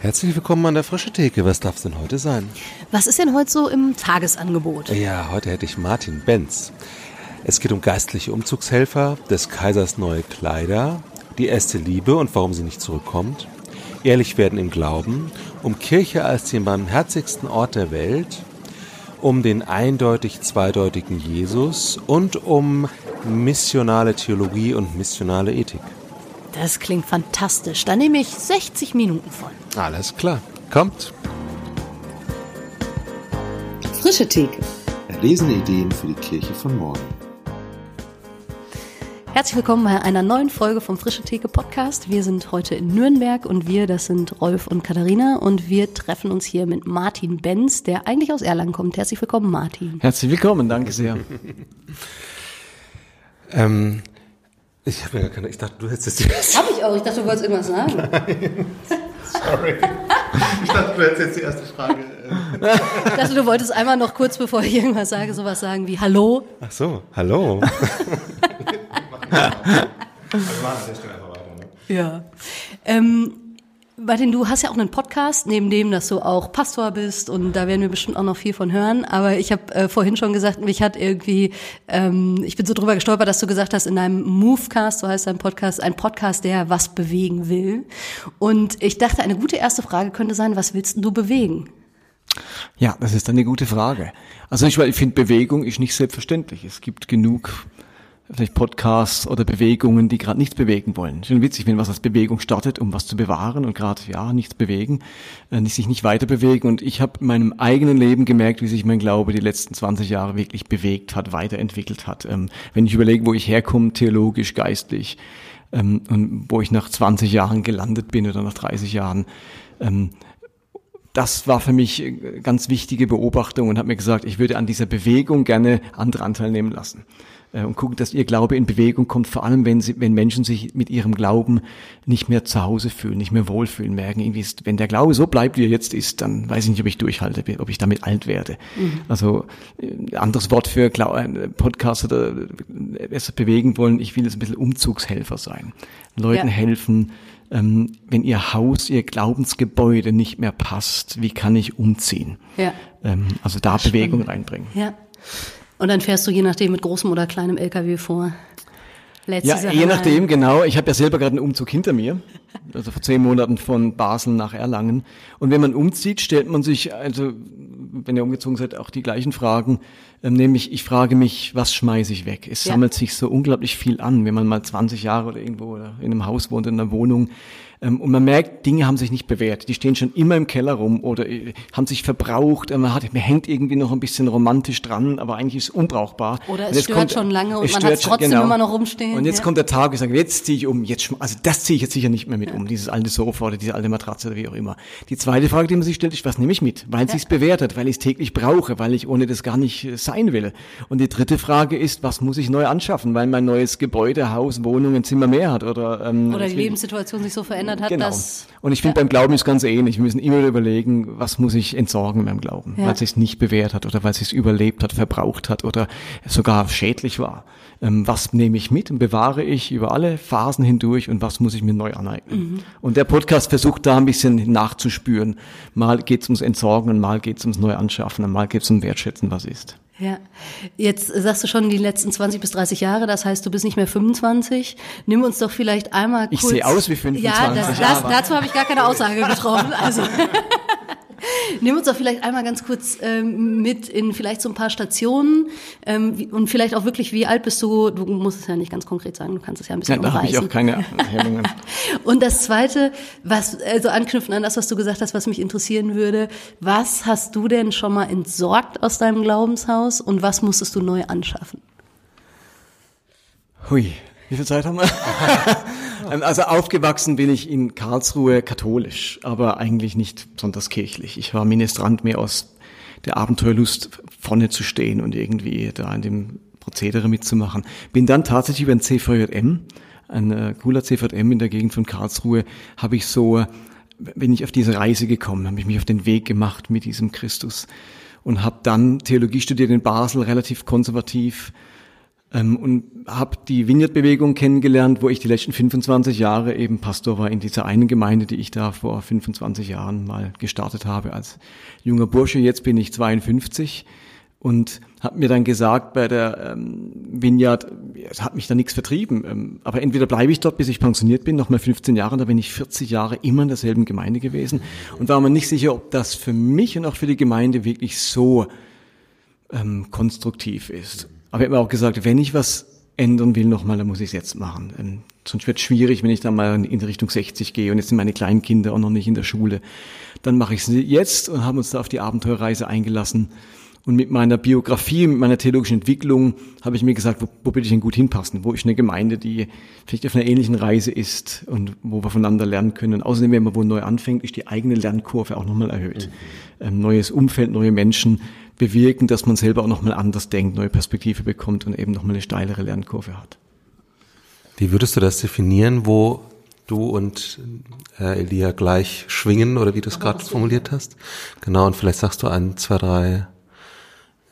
Herzlich willkommen an der Frische Theke. Was darf es denn heute sein? Was ist denn heute so im Tagesangebot? Ja, heute hätte ich Martin Benz. Es geht um geistliche Umzugshelfer, des Kaisers neue Kleider, die erste Liebe und warum sie nicht zurückkommt, ehrlich werden im Glauben, um Kirche als den barmherzigsten Ort der Welt, um den eindeutig zweideutigen Jesus und um missionale Theologie und missionale Ethik. Das klingt fantastisch. Da nehme ich 60 Minuten voll. Alles klar. Kommt. Frische Theke. Erlesene Ideen für die Kirche von morgen. Herzlich willkommen bei einer neuen Folge vom Frische Theke Podcast. Wir sind heute in Nürnberg und wir, das sind Rolf und Katharina und wir treffen uns hier mit Martin Benz, der eigentlich aus Erlangen kommt. Herzlich willkommen, Martin. Herzlich willkommen, danke sehr. ähm, ich habe ja gar keine, ich dachte, du hättest jetzt Hab ich auch, ich dachte, du wolltest irgendwas sagen. Nein. Sorry. Ich dachte, du hättest jetzt die erste Frage. Äh. Ich dachte, du wolltest einmal noch kurz, bevor ich irgendwas sage, sowas sagen wie Hallo. Ach so, hallo. also machen an der Stelle einfach weiter. Ne? Ja. Ähm, Martin, du hast ja auch einen Podcast, neben dem, dass du auch Pastor bist und da werden wir bestimmt auch noch viel von hören. Aber ich habe äh, vorhin schon gesagt, mich hat irgendwie, ähm, ich bin so drüber gestolpert, dass du gesagt hast, in einem Movecast, so heißt dein Podcast, ein Podcast, der was bewegen will. Und ich dachte, eine gute erste Frage könnte sein, was willst du bewegen? Ja, das ist eine gute Frage. Also ich, ich finde, Bewegung ist nicht selbstverständlich. Es gibt genug vielleicht Podcasts oder Bewegungen, die gerade nichts bewegen wollen. Schön witzig, wenn was als Bewegung startet, um was zu bewahren und gerade ja nichts bewegen, äh, sich nicht weiter bewegen. Und ich habe in meinem eigenen Leben gemerkt, wie sich mein Glaube die letzten 20 Jahre wirklich bewegt hat, weiterentwickelt hat. Ähm, wenn ich überlege, wo ich herkomme, theologisch, geistlich, ähm, und wo ich nach 20 Jahren gelandet bin oder nach 30 Jahren, ähm, das war für mich äh, ganz wichtige Beobachtung und habe mir gesagt, ich würde an dieser Bewegung gerne andere Anteil nehmen lassen. Äh, und gucken, dass ihr Glaube in Bewegung kommt, vor allem wenn, sie, wenn Menschen sich mit ihrem Glauben nicht mehr zu Hause fühlen, nicht mehr wohlfühlen, merken, irgendwie ist, wenn der Glaube so bleibt, wie er jetzt ist, dann weiß ich nicht, ob ich durchhalte, ob ich damit alt werde. Mhm. Also äh, anderes Wort für äh, Podcast oder es bewegen wollen, ich will jetzt ein bisschen Umzugshelfer sein. Leuten ja. helfen, ähm, wenn ihr Haus, ihr Glaubensgebäude nicht mehr passt, wie kann ich umziehen? Ja. Ähm, also da Bewegung reinbringen. Ja. Und dann fährst du je nachdem mit großem oder kleinem LKW vor. Letzte ja, je nachdem, genau. Ich habe ja selber gerade einen Umzug hinter mir, also vor zehn Monaten von Basel nach Erlangen. Und wenn man umzieht, stellt man sich, also wenn ihr umgezogen seid, auch die gleichen Fragen. Ähm, nämlich, ich frage mich, was schmeiße ich weg? Es ja. sammelt sich so unglaublich viel an, wenn man mal 20 Jahre oder irgendwo oder in einem Haus wohnt, in einer Wohnung. Ähm, und man merkt, Dinge haben sich nicht bewährt. Die stehen schon immer im Keller rum oder äh, haben sich verbraucht. Man, hat, man hängt irgendwie noch ein bisschen romantisch dran, aber eigentlich ist es unbrauchbar. Oder es stört kommt, schon lange und man hat es trotzdem genau. immer noch rumstehen. Und jetzt ja. kommt der Tag, ich sage, jetzt ziehe ich um. Jetzt, also das ziehe ich jetzt sicher nicht mehr mit ja. um, dieses alte Sofa oder diese alte Matratze oder wie auch immer. Die zweite Frage, die man sich stellt, ist, was nehme ich mit? Weil ja. es bewährt hat, weil ich es täglich brauche, weil ich ohne das gar nicht äh, sein will. Und die dritte Frage ist, was muss ich neu anschaffen, weil mein neues Gebäude, Haus, Wohnung, ein Zimmer mehr hat oder ähm, oder die Lebenssituation sich so verändert hat, genau. dass und ich finde beim Glauben ist ganz ähnlich. Wir müssen immer überlegen, was muss ich entsorgen meinem Glauben, ja. weil es sich nicht bewährt hat oder weil es sich überlebt hat, verbraucht hat oder sogar schädlich war. Ähm, was nehme ich mit und bewahre ich über alle Phasen hindurch und was muss ich mir neu aneignen? Mhm. Und der Podcast versucht da ein bisschen nachzuspüren. Mal geht es ums Entsorgen und mal geht es ums Neuanschaffen und mal geht es um Wertschätzen, was ist. Ja, jetzt sagst du schon die letzten 20 bis 30 Jahre, das heißt, du bist nicht mehr 25. Nimm uns doch vielleicht einmal kurz... Ich sehe aus wie 25. Ja, das, das, dazu habe ich gar keine Aussage getroffen. Also Nimm uns doch vielleicht einmal ganz kurz ähm, mit in vielleicht so ein paar Stationen ähm, wie, und vielleicht auch wirklich, wie alt bist du? Du musst es ja nicht ganz konkret sagen, du kannst es ja ein bisschen ja, da habe ich auch keine Hemmungen. und das Zweite, was also anknüpfen an das, was du gesagt hast, was mich interessieren würde, was hast du denn schon mal entsorgt aus deinem Glaubenshaus und was musstest du neu anschaffen? Hui, wie viel Zeit haben wir? Ähm, also aufgewachsen bin ich in Karlsruhe katholisch, aber eigentlich nicht besonders kirchlich. Ich war Ministrant mehr aus der Abenteuerlust vorne zu stehen und irgendwie da in dem Prozedere mitzumachen. Bin dann tatsächlich über ein CVJM, ein äh, cooler CVJM in der Gegend von Karlsruhe, habe ich so, bin ich auf diese Reise gekommen, habe ich mich auf den Weg gemacht mit diesem Christus und habe dann Theologie studiert in Basel, relativ konservativ, ähm, und habe die Vineyard-Bewegung kennengelernt, wo ich die letzten 25 Jahre eben Pastor war in dieser einen Gemeinde, die ich da vor 25 Jahren mal gestartet habe als junger Bursche. Jetzt bin ich 52 und habe mir dann gesagt bei der ähm, Vineyard, es hat mich da nichts vertrieben, ähm, aber entweder bleibe ich dort, bis ich pensioniert bin, noch mal 15 Jahre, da bin ich 40 Jahre immer in derselben Gemeinde gewesen und war mir nicht sicher, ob das für mich und auch für die Gemeinde wirklich so ähm, konstruktiv ist. Aber ich habe mir auch gesagt, wenn ich was ändern will nochmal, dann muss ich es jetzt machen. Ähm, sonst wird es schwierig, wenn ich dann mal in Richtung 60 gehe und jetzt sind meine kleinen Kinder auch noch nicht in der Schule. Dann mache ich es jetzt und haben uns da auf die Abenteuerreise eingelassen. Und mit meiner Biografie, mit meiner theologischen Entwicklung habe ich mir gesagt, wo, wo will ich denn gut hinpassen? Wo ist eine Gemeinde, die vielleicht auf einer ähnlichen Reise ist und wo wir voneinander lernen können. Und außerdem, wenn man wo neu anfängt, ist die eigene Lernkurve auch nochmal erhöht. Mhm. Ähm, neues Umfeld, neue Menschen, bewirken, dass man selber auch nochmal anders denkt, neue Perspektive bekommt und eben nochmal eine steilere Lernkurve hat. Wie würdest du das definieren, wo du und äh, Elia gleich schwingen oder wie du es gerade formuliert hast? Genau, und vielleicht sagst du ein, zwei, drei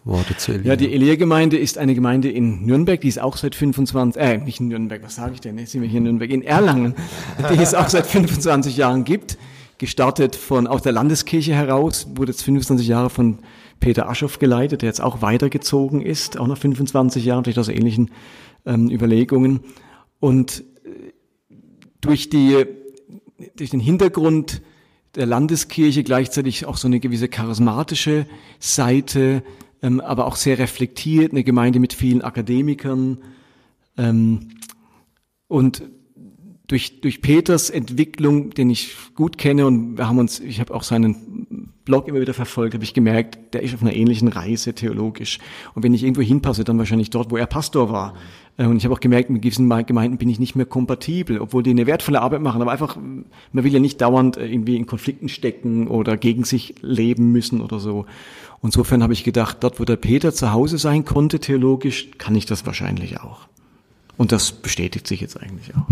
Worte zu Elia. Ja, die Elia-Gemeinde ist eine Gemeinde in Nürnberg, die ist auch seit 25, äh, nicht in Nürnberg, was sage ich denn? Jetzt sind wir hier in Nürnberg, in Erlangen, die es auch seit 25 Jahren gibt. Gestartet von, aus der Landeskirche heraus, wurde jetzt 25 Jahre von Peter Aschoff geleitet, der jetzt auch weitergezogen ist, auch nach 25 Jahren, durch aus ähnlichen ähm, Überlegungen. Und äh, durch, die, durch den Hintergrund der Landeskirche gleichzeitig auch so eine gewisse charismatische Seite, ähm, aber auch sehr reflektiert, eine Gemeinde mit vielen Akademikern. Ähm, und durch, durch Peters Entwicklung, den ich gut kenne und wir haben uns, ich habe auch seinen Blog immer wieder verfolgt, habe ich gemerkt, der ist auf einer ähnlichen Reise theologisch. Und wenn ich irgendwo hinpasse, dann wahrscheinlich dort, wo er Pastor war. Äh, und ich habe auch gemerkt, mit gewissen Gemeinden bin ich nicht mehr kompatibel, obwohl die eine wertvolle Arbeit machen. Aber einfach, man will ja nicht dauernd äh, irgendwie in Konflikten stecken oder gegen sich leben müssen oder so. Insofern habe ich gedacht, dort, wo der Peter zu Hause sein konnte, theologisch, kann ich das wahrscheinlich auch. Und das bestätigt sich jetzt eigentlich auch.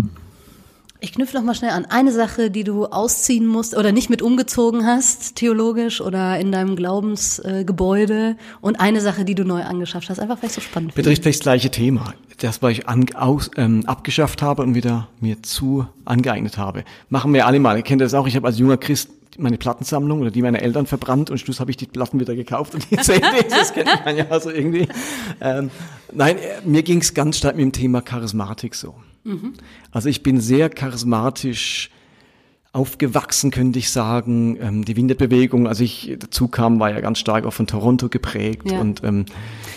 Ich knüpfe noch mal schnell an eine Sache, die du ausziehen musst oder nicht mit umgezogen hast, theologisch oder in deinem Glaubensgebäude äh, und eine Sache, die du neu angeschafft hast. Einfach vielleicht so spannend. Betrifft vielleicht das gleiche Thema. Das, was ich an, aus, ähm, abgeschafft habe und wieder mir zu angeeignet habe. Machen wir alle mal. Ihr kennt das auch. Ich habe als junger Christ meine Plattensammlung oder die meiner Eltern verbrannt und Schluss habe ich die Platten wieder gekauft und die CDs, das kennt man ja so irgendwie. Ähm, nein, äh, mir ging es ganz stark mit dem Thema Charismatik so. Mhm. Also ich bin sehr charismatisch aufgewachsen, könnte ich sagen. Ähm, die Winterbewegung, als ich dazu kam, war ja ganz stark auch von Toronto geprägt. Ja. Und, ähm,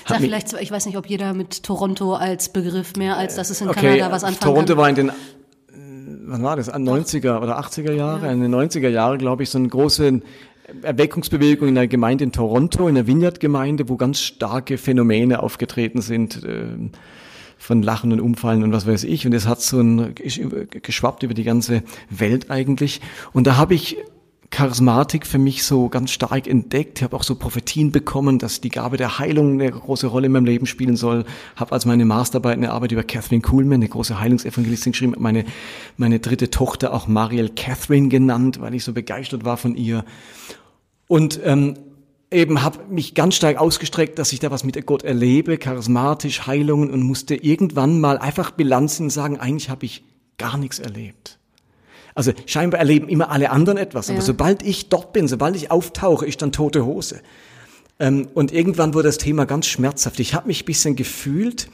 Sag vielleicht, ich weiß nicht, ob jeder mit Toronto als Begriff mehr als dass es in okay, Kanada was anfangen Toronto kann. war in den wann war das? 90er oder 80er Jahre? Ja. In den 90er Jahren, glaube ich, so eine große Erweckungsbewegung in der Gemeinde in Toronto, in der Vineyard-Gemeinde, wo ganz starke Phänomene aufgetreten sind. Äh, von Lachen und Umfallen und was weiß ich. Und es hat so ein, ist geschwappt über die ganze Welt eigentlich. Und da habe ich Charismatik für mich so ganz stark entdeckt. Ich habe auch so Prophetien bekommen, dass die Gabe der Heilung eine große Rolle in meinem Leben spielen soll. Habe als meine Masterarbeit eine Arbeit über Catherine Kuhlmann, eine große Heilungsevangelistin geschrieben. Meine, meine dritte Tochter auch Mariel Catherine genannt, weil ich so begeistert war von ihr. Und ähm, eben habe mich ganz stark ausgestreckt, dass ich da was mit Gott erlebe, charismatisch, Heilungen und musste irgendwann mal einfach bilanzen und sagen, eigentlich habe ich gar nichts erlebt. Also scheinbar erleben immer alle anderen etwas, aber ja. sobald ich dort bin, sobald ich auftauche, ist dann tote Hose. Ähm, und irgendwann wurde das Thema ganz schmerzhaft. Ich habe mich bisschen gefühlt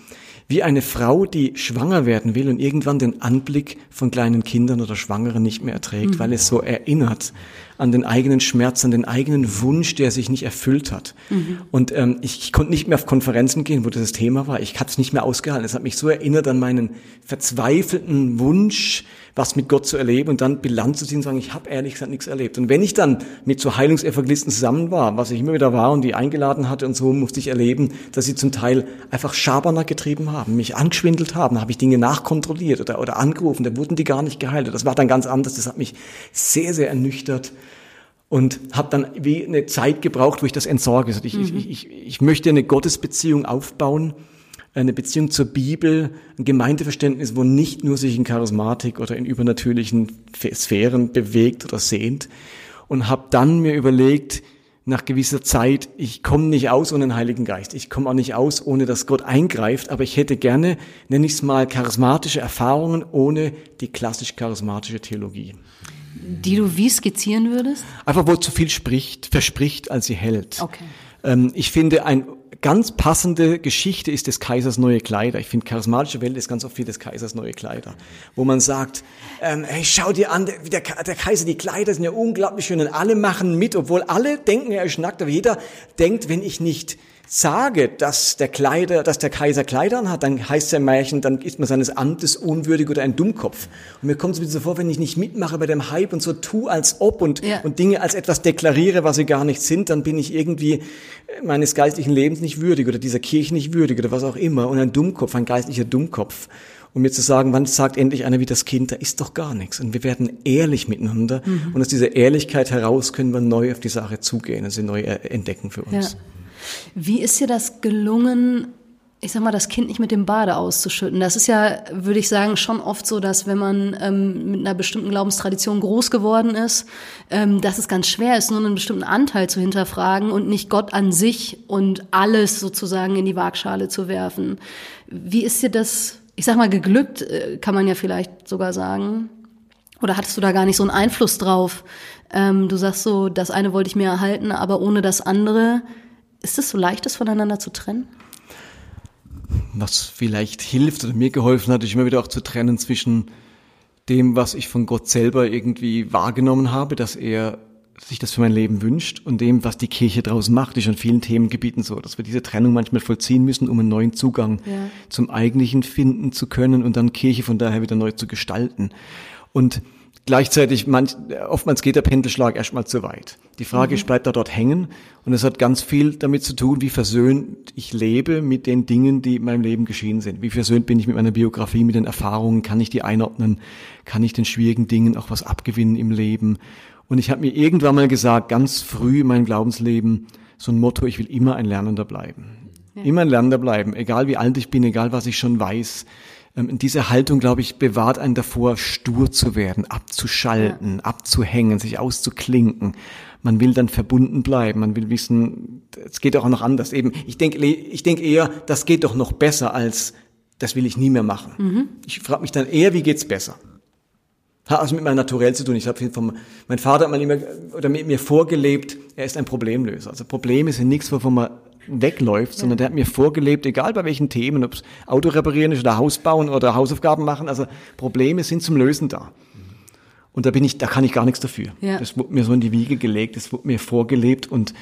wie eine Frau, die schwanger werden will und irgendwann den Anblick von kleinen Kindern oder Schwangeren nicht mehr erträgt, mhm. weil es so erinnert an den eigenen Schmerz, an den eigenen Wunsch, der sich nicht erfüllt hat. Mhm. Und ähm, ich, ich konnte nicht mehr auf Konferenzen gehen, wo das Thema war. Ich habe es nicht mehr ausgehalten. Es hat mich so erinnert an meinen verzweifelten Wunsch, was mit Gott zu erleben und dann Bilanz zu ziehen und sagen, ich habe ehrlich gesagt nichts erlebt. Und wenn ich dann mit so Heilungsevangelisten zusammen war, was ich immer wieder war und die eingeladen hatte und so, musste ich erleben, dass sie zum Teil einfach Schabernack getrieben haben, mich angeschwindelt haben, habe ich Dinge nachkontrolliert oder, oder angerufen, da wurden die gar nicht geheilt. Das war dann ganz anders, das hat mich sehr, sehr ernüchtert und habe dann wie eine Zeit gebraucht, wo ich das entsorge. Also ich, mhm. ich, ich, ich möchte eine Gottesbeziehung aufbauen, eine Beziehung zur Bibel, ein Gemeindeverständnis, wo nicht nur sich in Charismatik oder in übernatürlichen Sphären bewegt oder sehnt. Und habe dann mir überlegt, nach gewisser Zeit, ich komme nicht aus ohne den Heiligen Geist. Ich komme auch nicht aus, ohne dass Gott eingreift. Aber ich hätte gerne, nenne ich es mal, charismatische Erfahrungen ohne die klassisch charismatische Theologie. Die du wie skizzieren würdest? Einfach, wo zu viel spricht, verspricht, als sie hält. Okay. Ähm, ich finde, ein ganz passende Geschichte ist des Kaisers neue Kleider. Ich finde, charismatische Welt ist ganz oft wie des Kaisers neue Kleider. Wo man sagt, ähm, hey, schau dir an, der, der, der Kaiser, die Kleider sind ja unglaublich schön und alle machen mit, obwohl alle denken, er ist nackt, aber jeder denkt, wenn ich nicht sage, dass der Kleider, dass der Kaiser Kleidern hat, dann heißt es ja im Märchen, dann ist man seines Amtes unwürdig oder ein Dummkopf. Und mir kommt es so vor, wenn ich nicht mitmache bei dem Hype und so tu als ob und, ja. und Dinge als etwas deklariere, was sie gar nicht sind, dann bin ich irgendwie meines geistlichen Lebens nicht würdig oder dieser Kirche nicht würdig oder was auch immer. Und ein Dummkopf, ein geistlicher Dummkopf. Um mir zu sagen, wann sagt endlich einer wie das Kind, da ist doch gar nichts. Und wir werden ehrlich miteinander. Mhm. Und aus dieser Ehrlichkeit heraus können wir neu auf die Sache zugehen, also neu entdecken für uns. Ja. Wie ist dir das gelungen, ich sag mal, das Kind nicht mit dem Bade auszuschütten. Das ist ja, würde ich sagen, schon oft so, dass wenn man ähm, mit einer bestimmten Glaubenstradition groß geworden ist, ähm, dass es ganz schwer ist, nur einen bestimmten Anteil zu hinterfragen und nicht Gott an sich und alles sozusagen in die Waagschale zu werfen. Wie ist dir das, ich sag mal, geglückt, äh, kann man ja vielleicht sogar sagen? Oder hattest du da gar nicht so einen Einfluss drauf? Ähm, du sagst so, das eine wollte ich mir erhalten, aber ohne das andere ist es so leicht, das voneinander zu trennen? Was vielleicht hilft oder mir geholfen hat, ist immer wieder auch zu trennen zwischen dem, was ich von Gott selber irgendwie wahrgenommen habe, dass er sich das für mein Leben wünscht und dem, was die Kirche draußen macht, ist an vielen Themengebieten so, dass wir diese Trennung manchmal vollziehen müssen, um einen neuen Zugang ja. zum Eigentlichen finden zu können und dann Kirche von daher wieder neu zu gestalten. Und Gleichzeitig, manch, oftmals geht der Pendelschlag erstmal zu weit. Die Frage mhm. ist, bleibt er dort hängen? Und es hat ganz viel damit zu tun, wie versöhnt ich lebe mit den Dingen, die in meinem Leben geschehen sind. Wie versöhnt bin ich mit meiner Biografie, mit den Erfahrungen? Kann ich die einordnen? Kann ich den schwierigen Dingen auch was abgewinnen im Leben? Und ich habe mir irgendwann mal gesagt, ganz früh in meinem Glaubensleben, so ein Motto, ich will immer ein Lernender bleiben. Ja. Immer ein Lernender bleiben, egal wie alt ich bin, egal was ich schon weiß ähm, diese Haltung, glaube ich, bewahrt einen davor, stur zu werden, abzuschalten, ja. abzuhängen, sich auszuklinken. Man will dann verbunden bleiben, man will wissen, es geht auch noch anders. Eben, ich denke, ich denke eher, das geht doch noch besser als, das will ich nie mehr machen. Mhm. Ich frage mich dann eher, wie geht's besser? Hat also mit meinem Naturell zu tun. Ich habe vom, mein Vater hat mal immer oder mit mir vorgelebt, er ist ein Problemlöser. Also Probleme sind nichts, wovon man wegläuft, sondern der hat mir vorgelebt, egal bei welchen Themen, ob es Auto reparieren ist oder Haus bauen oder Hausaufgaben machen, also Probleme sind zum Lösen da. Und da bin ich, da kann ich gar nichts dafür. Ja. Das wurde mir so in die Wiege gelegt, das wurde mir vorgelebt und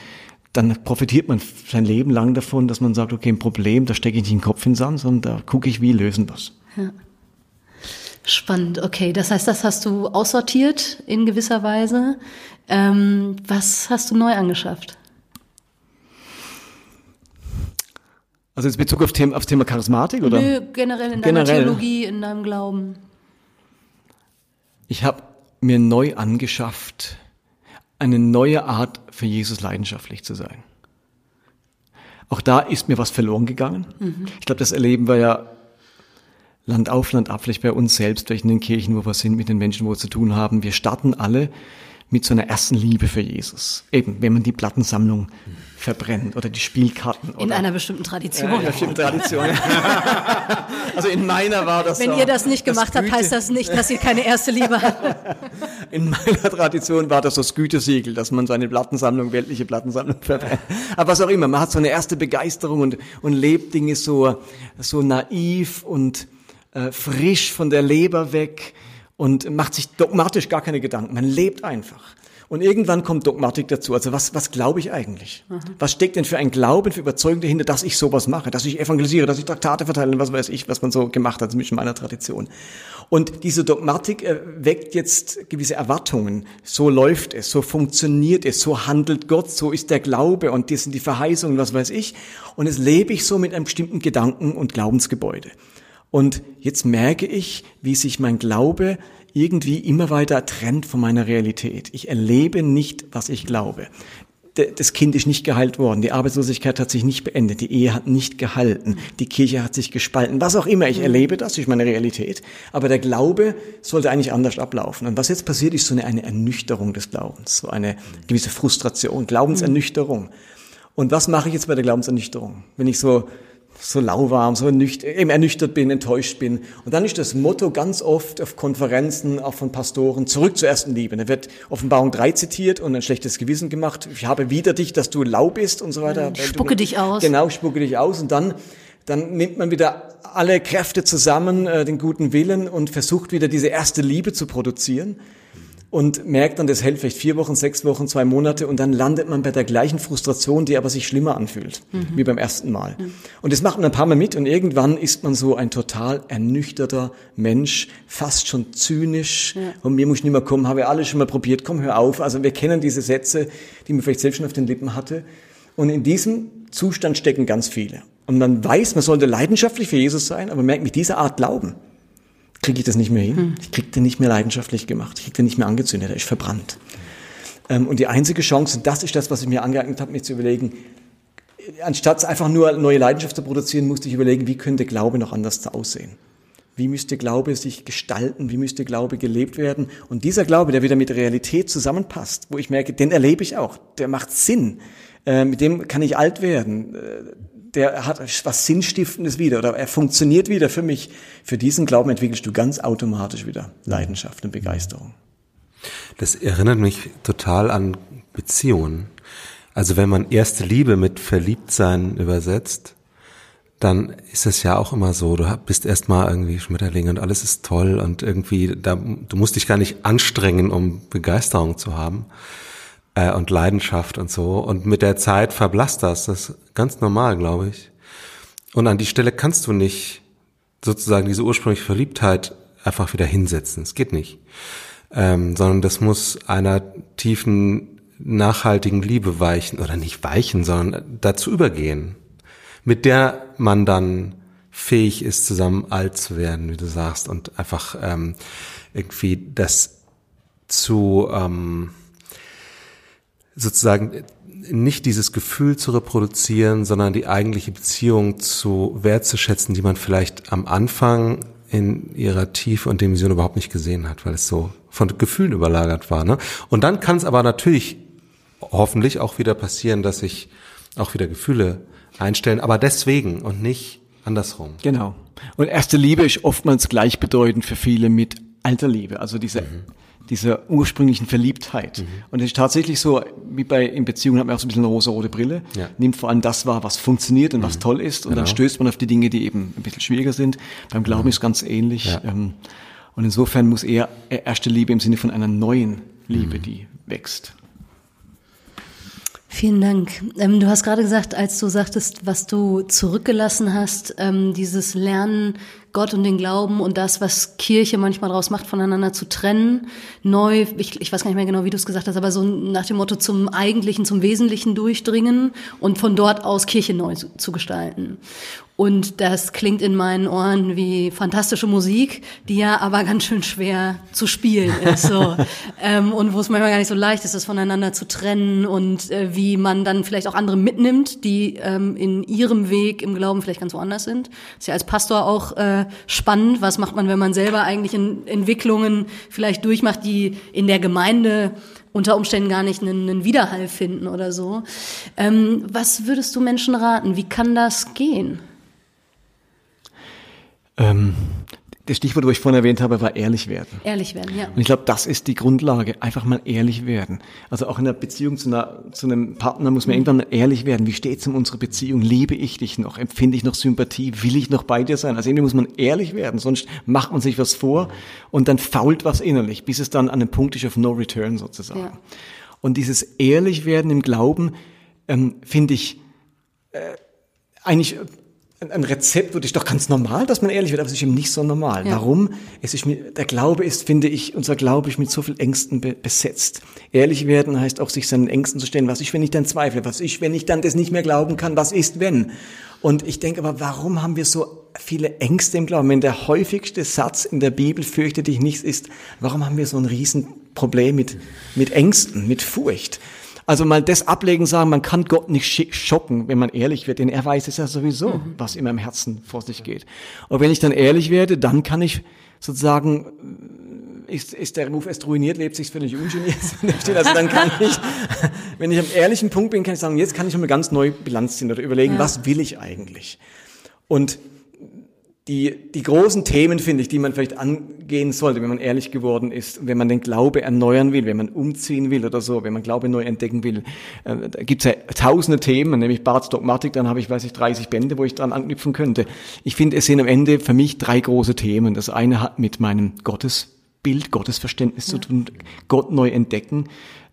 dann profitiert man sein Leben lang davon, dass man sagt, okay, ein Problem, da stecke ich nicht den Kopf in den Sand, sondern da gucke ich, wie lösen was. Ja. Spannend, okay. Das heißt, das hast du aussortiert in gewisser Weise. Ähm, was hast du neu angeschafft? Also jetzt Bezug auf, Thema, auf Thema Charismatik oder? Nö, generell in deiner generell. Theologie, in deinem Glauben. Ich habe mir neu angeschafft, eine neue Art für Jesus leidenschaftlich zu sein. Auch da ist mir was verloren gegangen. Mhm. Ich glaube, das erleben wir ja Land auf, Land ab, vielleicht bei uns selbst, vielleicht in den Kirchen, wo wir sind, mit den Menschen, wo wir zu tun haben. Wir starten alle mit so einer ersten Liebe für Jesus. Eben, wenn man die Plattensammlung verbrennt oder die Spielkarten. In einer bestimmten Tradition. Ja, in einer bestimmten Tradition. also in meiner war das Wenn so, ihr das nicht gemacht habt, heißt das nicht, dass ihr keine erste Liebe habt. in meiner Tradition war das das Gütesiegel, dass man seine Plattensammlung, weltliche Plattensammlung verbrennt. Aber was auch immer, man hat so eine erste Begeisterung und, und lebt Dinge so, so naiv und äh, frisch von der Leber weg und macht sich dogmatisch gar keine Gedanken. Man lebt einfach. Und irgendwann kommt Dogmatik dazu. Also was, was glaube ich eigentlich? Mhm. Was steckt denn für ein Glauben, für Überzeugung dahinter, dass ich sowas mache, dass ich evangelisiere, dass ich Traktate verteile, was weiß ich, was man so gemacht hat, zumindest in meiner Tradition. Und diese Dogmatik äh, weckt jetzt gewisse Erwartungen. So läuft es, so funktioniert es, so handelt Gott, so ist der Glaube und das sind die Verheißungen, was weiß ich. Und es lebe ich so mit einem bestimmten Gedanken und Glaubensgebäude. Und jetzt merke ich, wie sich mein Glaube irgendwie immer weiter trennt von meiner Realität. Ich erlebe nicht, was ich glaube. das Kind ist nicht geheilt worden, die Arbeitslosigkeit hat sich nicht beendet, die Ehe hat nicht gehalten, die Kirche hat sich gespalten, was auch immer. Ich mhm. erlebe das, ist meine Realität. Aber der Glaube sollte eigentlich anders ablaufen. Und was jetzt passiert, ist so eine, eine Ernüchterung des Glaubens, so eine gewisse Frustration, Glaubensernüchterung. Und was mache ich jetzt bei der Glaubensernüchterung? Wenn ich so so lauwarm, so ernüchtert, eben ernüchtert bin, enttäuscht bin. Und dann ist das Motto ganz oft auf Konferenzen, auch von Pastoren, zurück zur ersten Liebe. Da wird Offenbarung 3 zitiert und ein schlechtes Gewissen gemacht. Ich habe wieder dich, dass du lau bist und so weiter. Spucke du, dich aus. Genau, spucke dich aus. Und dann, dann nimmt man wieder alle Kräfte zusammen, äh, den guten Willen und versucht wieder diese erste Liebe zu produzieren und merkt dann, das hält vielleicht vier Wochen, sechs Wochen, zwei Monate und dann landet man bei der gleichen Frustration, die aber sich schlimmer anfühlt, mhm. wie beim ersten Mal. Mhm. Und das macht man ein paar Mal mit und irgendwann ist man so ein total ernüchterter Mensch, fast schon zynisch. Ja. Und mir muss nicht mehr kommen, habe alles schon mal probiert, komm, hör auf. Also wir kennen diese Sätze, die man vielleicht selbst schon auf den Lippen hatte. Und in diesem Zustand stecken ganz viele. Und man weiß, man sollte leidenschaftlich für Jesus sein, aber merkt, mit dieser Art Glauben, kriege ich das nicht mehr hin. Hm. Ich kriege den nicht mehr leidenschaftlich gemacht. Ich kriege den nicht mehr angezündet. Er ist verbrannt. Ähm, und die einzige Chance, und das ist das, was ich mir angeeignet habe, mir zu überlegen, anstatt einfach nur neue Leidenschaft zu produzieren, musste ich überlegen, wie könnte Glaube noch anders aussehen? Wie müsste Glaube sich gestalten? Wie müsste Glaube gelebt werden? Und dieser Glaube, der wieder mit Realität zusammenpasst, wo ich merke, den erlebe ich auch, der macht Sinn. Äh, mit dem kann ich alt werden. Äh, der hat was Sinnstiftendes wieder oder er funktioniert wieder für mich. Für diesen Glauben entwickelst du ganz automatisch wieder Leidenschaft und Begeisterung. Das erinnert mich total an Beziehungen. Also wenn man erste Liebe mit Verliebtsein übersetzt, dann ist es ja auch immer so, du bist erstmal irgendwie Schmetterling und alles ist toll und irgendwie, da, du musst dich gar nicht anstrengen, um Begeisterung zu haben äh, und Leidenschaft und so. Und mit der Zeit verblasst das. Das ist ganz normal, glaube ich. Und an die Stelle kannst du nicht sozusagen diese ursprüngliche Verliebtheit einfach wieder hinsetzen. Es geht nicht. Ähm, sondern das muss einer tiefen, nachhaltigen Liebe weichen oder nicht weichen, sondern dazu übergehen, mit der man dann fähig ist, zusammen alt zu werden, wie du sagst, und einfach ähm, irgendwie das zu ähm, sozusagen nicht dieses Gefühl zu reproduzieren, sondern die eigentliche Beziehung zu wertzuschätzen, die man vielleicht am Anfang in ihrer Tiefe und Dimension überhaupt nicht gesehen hat, weil es so von Gefühlen überlagert war. Ne? Und dann kann es aber natürlich hoffentlich auch wieder passieren, dass sich auch wieder Gefühle einstellen, aber deswegen und nicht andersrum. Genau. Und erste Liebe ist oftmals gleichbedeutend für viele mit alter Liebe. Also diese mhm dieser ursprünglichen Verliebtheit. Mhm. Und es ist tatsächlich so, wie bei in Beziehungen hat man auch so ein bisschen eine rosa-rote Brille, ja. nimmt vor allem das wahr, was funktioniert und mhm. was toll ist und genau. dann stößt man auf die Dinge, die eben ein bisschen schwieriger sind. Beim Glauben mhm. ist ganz ähnlich. Ja. Ähm, und insofern muss eher erste Liebe im Sinne von einer neuen Liebe, mhm. die wächst. Vielen Dank. Ähm, du hast gerade gesagt, als du sagtest, was du zurückgelassen hast, ähm, dieses Lernen, Gott und den Glauben und das, was Kirche manchmal daraus macht, voneinander zu trennen, neu, ich, ich weiß gar nicht mehr genau, wie du es gesagt hast, aber so nach dem Motto zum Eigentlichen, zum Wesentlichen durchdringen und von dort aus Kirche neu zu, zu gestalten. Und das klingt in meinen Ohren wie fantastische Musik, die ja aber ganz schön schwer zu spielen ist. So. ähm, und wo es manchmal gar nicht so leicht ist, das voneinander zu trennen und äh, wie man dann vielleicht auch andere mitnimmt, die ähm, in ihrem Weg im Glauben vielleicht ganz woanders sind. Ist ja als Pastor auch äh, spannend. Was macht man, wenn man selber eigentlich in Entwicklungen vielleicht durchmacht, die in der Gemeinde unter Umständen gar nicht einen, einen Widerhall finden oder so. Ähm, was würdest du Menschen raten? Wie kann das gehen? Ähm, das Stichwort, wo ich vorhin erwähnt habe, war ehrlich werden. Ehrlich werden, ja. Und ich glaube, das ist die Grundlage. Einfach mal ehrlich werden. Also auch in der Beziehung zu, einer, zu einem Partner muss man mhm. irgendwann ehrlich werden. Wie steht es um unsere Beziehung? Liebe ich dich noch? Empfinde ich noch Sympathie? Will ich noch bei dir sein? Also irgendwie muss man ehrlich werden. Sonst macht man sich was vor und dann fault was innerlich, bis es dann an einem Punkt ist of no return sozusagen. Ja. Und dieses ehrlich werden im Glauben, ähm, finde ich, äh, eigentlich ein Rezept würde ich doch ganz normal, dass man ehrlich wird, aber es ist eben nicht so normal. Ja. Warum? Es ist mir, der Glaube ist, finde ich, unser Glaube ist mit so viel Ängsten be besetzt. Ehrlich werden heißt auch, sich seinen Ängsten zu stellen. Was ist, wenn ich dann zweifle? Was ist, wenn ich dann das nicht mehr glauben kann? Was ist, wenn? Und ich denke aber, warum haben wir so viele Ängste im Glauben? Wenn der häufigste Satz in der Bibel, fürchte dich nichts, ist, warum haben wir so ein Riesenproblem mit, mit Ängsten, mit Furcht? Also mal das ablegen, sagen, man kann Gott nicht schocken, wenn man ehrlich wird, denn er weiß es ja sowieso, mhm. was in meinem Herzen vor sich geht. Und wenn ich dann ehrlich werde, dann kann ich sozusagen, ist, ist der Ruf erst ruiniert, lebt sich völlig ungeniert. also dann kann ich, wenn ich am ehrlichen Punkt bin, kann ich sagen, jetzt kann ich mal ganz neu Bilanz ziehen oder überlegen, ja. was will ich eigentlich? Und die, die großen Themen, finde ich, die man vielleicht angehen sollte, wenn man ehrlich geworden ist, wenn man den Glaube erneuern will, wenn man umziehen will oder so, wenn man Glaube neu entdecken will. Äh, da gibt es ja tausende Themen, nämlich Bart's Dogmatik, dann habe ich, weiß ich, 30 Bände, wo ich dran anknüpfen könnte. Ich finde, es sind am Ende für mich drei große Themen. Das eine hat mit meinem Gottesbild, Gottesverständnis ja. zu tun, Gott neu entdecken.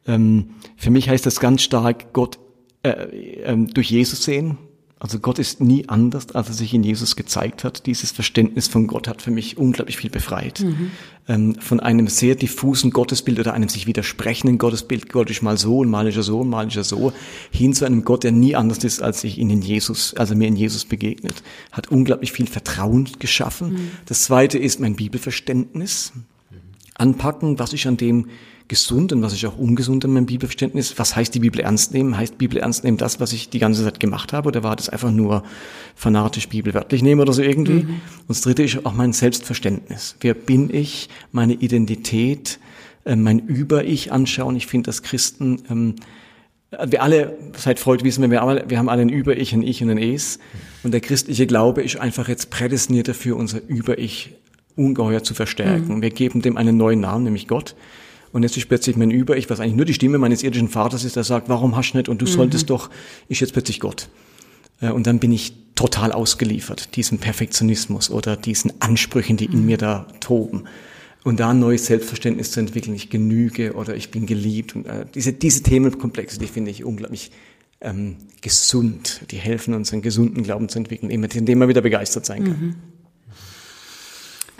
Ähm, für mich heißt das ganz stark, Gott äh, äh, durch Jesus sehen, also Gott ist nie anders, als er sich in Jesus gezeigt hat. Dieses Verständnis von Gott hat für mich unglaublich viel befreit. Mhm. Ähm, von einem sehr diffusen Gottesbild oder einem sich widersprechenden Gottesbild, Gott ist mal so und mal ist er so und mal ist er so, hin zu einem Gott, der nie anders ist, als ich ihn in Jesus, also mir in Jesus begegnet. Hat unglaublich viel Vertrauen geschaffen. Mhm. Das zweite ist mein Bibelverständnis. Anpacken, was ich an dem gesund und was ist auch ungesund in meinem Bibelverständnis. Was heißt die Bibel ernst nehmen? Heißt Bibel ernst nehmen das, was ich die ganze Zeit gemacht habe? Oder war das einfach nur fanatisch Bibel wörtlich nehmen oder so irgendwie? Mhm. Und das dritte ist auch mein Selbstverständnis. Wer bin ich? Meine Identität, äh, mein Über-Ich anschauen. Ich finde, dass Christen, ähm, wir alle, seit Freud wissen wir, alle, wir haben alle ein Über-Ich, ein Ich und ein Es. Und der christliche Glaube ist einfach jetzt prädestiniert dafür, unser Über-Ich ungeheuer zu verstärken. Mhm. Wir geben dem einen neuen Namen, nämlich Gott. Und jetzt ist plötzlich mein Über-Ich, was eigentlich nur die Stimme meines irdischen Vaters ist, der sagt, warum hast du nicht und du mhm. solltest doch, ist jetzt plötzlich Gott. Äh, und dann bin ich total ausgeliefert, diesem Perfektionismus oder diesen Ansprüchen, die in mhm. mir da toben. Und da ein neues Selbstverständnis zu entwickeln, ich genüge oder ich bin geliebt. Und äh, diese, diese Themenkomplexe, die finde ich unglaublich ähm, gesund. Die helfen uns, einen gesunden Glauben zu entwickeln, indem man wieder begeistert sein kann. Mhm.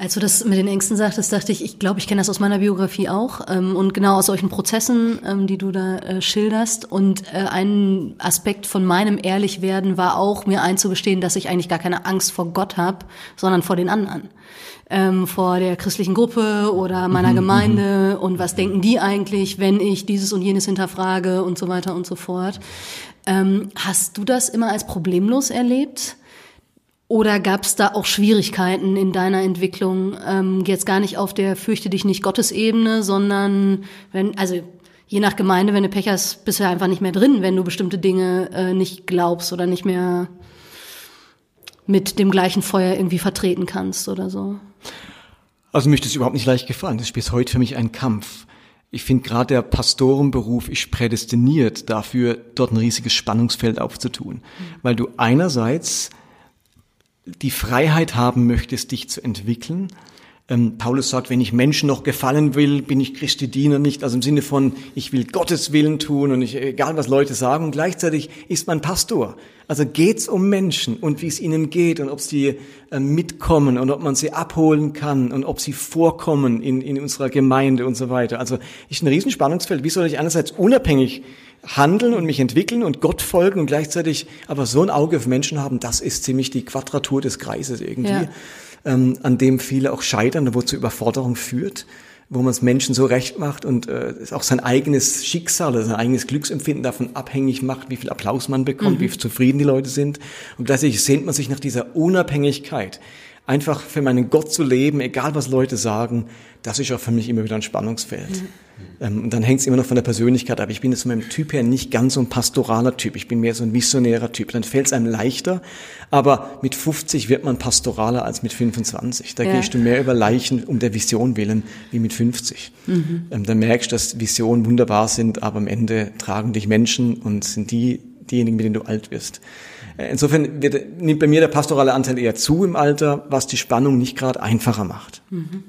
Als du das mit den Ängsten sagtest, dachte ich, ich glaube, ich kenne das aus meiner Biografie auch ähm, und genau aus solchen Prozessen, ähm, die du da äh, schilderst. Und äh, ein Aspekt von meinem Ehrlichwerden war auch, mir einzugestehen, dass ich eigentlich gar keine Angst vor Gott habe, sondern vor den anderen. Ähm, vor der christlichen Gruppe oder meiner mhm, Gemeinde mhm. und was denken die eigentlich, wenn ich dieses und jenes hinterfrage und so weiter und so fort. Ähm, hast du das immer als problemlos erlebt? Oder gab es da auch Schwierigkeiten in deiner Entwicklung? Ähm, jetzt gar nicht auf der fürchte dich nicht Gottesebene, sondern wenn, also je nach Gemeinde, wenn du Pech hast, bist du einfach nicht mehr drin, wenn du bestimmte Dinge äh, nicht glaubst oder nicht mehr mit dem gleichen Feuer irgendwie vertreten kannst oder so. Also mir ist das überhaupt nicht leicht gefallen. Das ist bis heute für mich ein Kampf. Ich finde gerade der Pastorenberuf ist prädestiniert dafür, dort ein riesiges Spannungsfeld aufzutun. Mhm. Weil du einerseits die Freiheit haben möchtest, dich zu entwickeln. Ähm, Paulus sagt, wenn ich Menschen noch gefallen will, bin ich Christi Diener nicht, also im Sinne von, ich will Gottes Willen tun und ich, egal was Leute sagen, und gleichzeitig ist man Pastor. Also geht's um Menschen und wie es ihnen geht und ob sie äh, mitkommen und ob man sie abholen kann und ob sie vorkommen in, in unserer Gemeinde und so weiter. Also ist ein Riesenspannungsfeld. Wie soll ich einerseits unabhängig handeln und mich entwickeln und Gott folgen und gleichzeitig aber so ein Auge auf Menschen haben, das ist ziemlich die Quadratur des Kreises irgendwie, ja. ähm, an dem viele auch scheitern, wo zu Überforderung führt, wo man es Menschen so recht macht und äh, auch sein eigenes Schicksal, also sein eigenes Glücksempfinden davon abhängig macht, wie viel Applaus man bekommt, mhm. wie zufrieden die Leute sind. Und gleichzeitig sehnt man sich nach dieser Unabhängigkeit, einfach für meinen Gott zu leben, egal was Leute sagen, das ist auch für mich immer wieder ein Spannungsfeld. Mhm. Ähm, und dann hängt es immer noch von der Persönlichkeit ab. Ich bin jetzt von meinem Typ her nicht ganz so ein pastoraler Typ. Ich bin mehr so ein visionärer Typ. Dann fällt es einem leichter. Aber mit 50 wird man pastoraler als mit 25. Da ja. gehst du mehr über Leichen um der Vision willen wie mit 50. Mhm. Ähm, dann merkst du, dass Visionen wunderbar sind, aber am Ende tragen dich Menschen und sind die, diejenigen, mit denen du alt wirst. Insofern wird, nimmt bei mir der pastorale Anteil eher zu im Alter, was die Spannung nicht gerade einfacher macht. Mhm.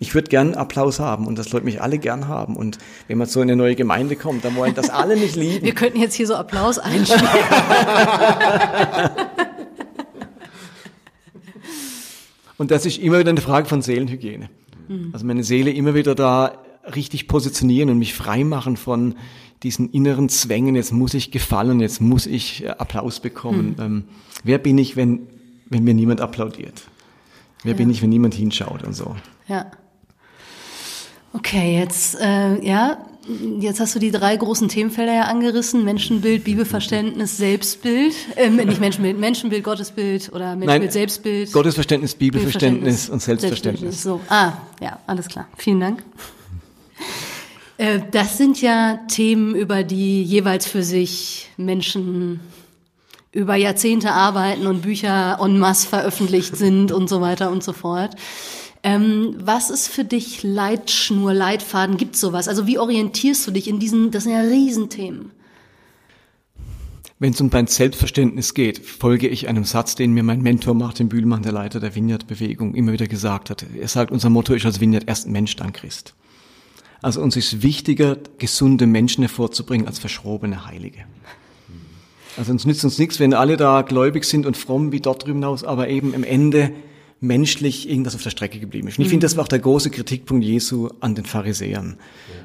Ich würde gern Applaus haben und das Leute mich alle gern haben. Und wenn man so in eine neue Gemeinde kommt, dann wollen das alle nicht lieben. Wir könnten jetzt hier so Applaus einspielen. und das ist immer wieder eine Frage von Seelenhygiene. Mhm. Also meine Seele immer wieder da richtig positionieren und mich frei machen von diesen inneren Zwängen. Jetzt muss ich gefallen, jetzt muss ich äh, Applaus bekommen. Mhm. Ähm, wer bin ich, wenn, wenn mir niemand applaudiert? Wer ja. bin ich, wenn niemand hinschaut und so? Ja. Okay, jetzt, äh, ja, Jetzt hast du die drei großen Themenfelder ja angerissen. Menschenbild, Bibelverständnis, Selbstbild. Ähm, nicht Menschenbild, Menschenbild, Gottesbild oder Menschenbild, Nein, Selbstbild. Gottesverständnis, Bibelverständnis, und Selbstverständnis. So, ah, ja, alles klar. Vielen Dank. Äh, das sind ja Themen, über die jeweils für sich Menschen über Jahrzehnte arbeiten und Bücher en masse veröffentlicht sind und so weiter und so fort. Ähm, was ist für dich Leitschnur, Leitfaden? Gibt sowas? Also wie orientierst du dich in diesen, das sind ja Riesenthemen. Wenn es um dein Selbstverständnis geht, folge ich einem Satz, den mir mein Mentor Martin Bühlmann, der Leiter der Vineyard-Bewegung, immer wieder gesagt hat. Er sagt, unser Motto ist als Vineyard erst Mensch, dann Christ. Also uns ist wichtiger, gesunde Menschen hervorzubringen als verschrobene Heilige. Also uns nützt uns nichts, wenn alle da gläubig sind und fromm wie dort drüben aus, aber eben im Ende menschlich irgendwas auf der Strecke geblieben ist. Und ich finde, das war auch der große Kritikpunkt Jesu an den Pharisäern.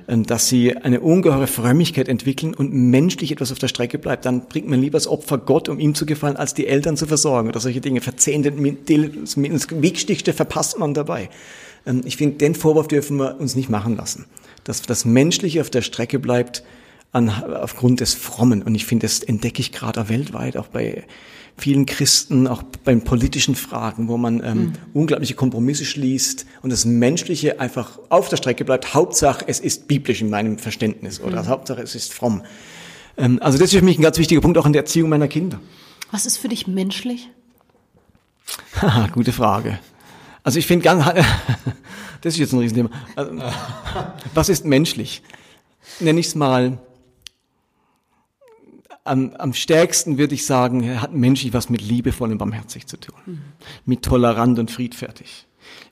Ähm, dass sie eine ungeheure Frömmigkeit entwickeln und menschlich etwas auf der Strecke bleibt. Dann bringt man lieber das Opfer Gott, um ihm zu gefallen, als die Eltern zu versorgen oder solche Dinge. Verzehnte, das Wichtigste verpasst man dabei. Ähm, ich finde, den Vorwurf dürfen wir uns nicht machen lassen. Dass das Menschliche auf der Strecke bleibt, an, aufgrund des Frommen. Und ich finde, das entdecke ich gerade weltweit, auch bei vielen Christen, auch bei politischen Fragen, wo man ähm, mhm. unglaubliche Kompromisse schließt und das Menschliche einfach auf der Strecke bleibt. Hauptsache, es ist biblisch in meinem Verständnis oder mhm. Hauptsache, es ist fromm. Ähm, also das ist für mich ein ganz wichtiger Punkt auch in der Erziehung meiner Kinder. Was ist für dich menschlich? Haha, gute Frage. Also ich finde ganz, das ist jetzt ein Riesenthema. Also, was ist menschlich? Nenn ich es mal am, am stärksten würde ich sagen, hat menschlich was mit liebevoll und barmherzig zu tun. Mhm. Mit tolerant und friedfertig.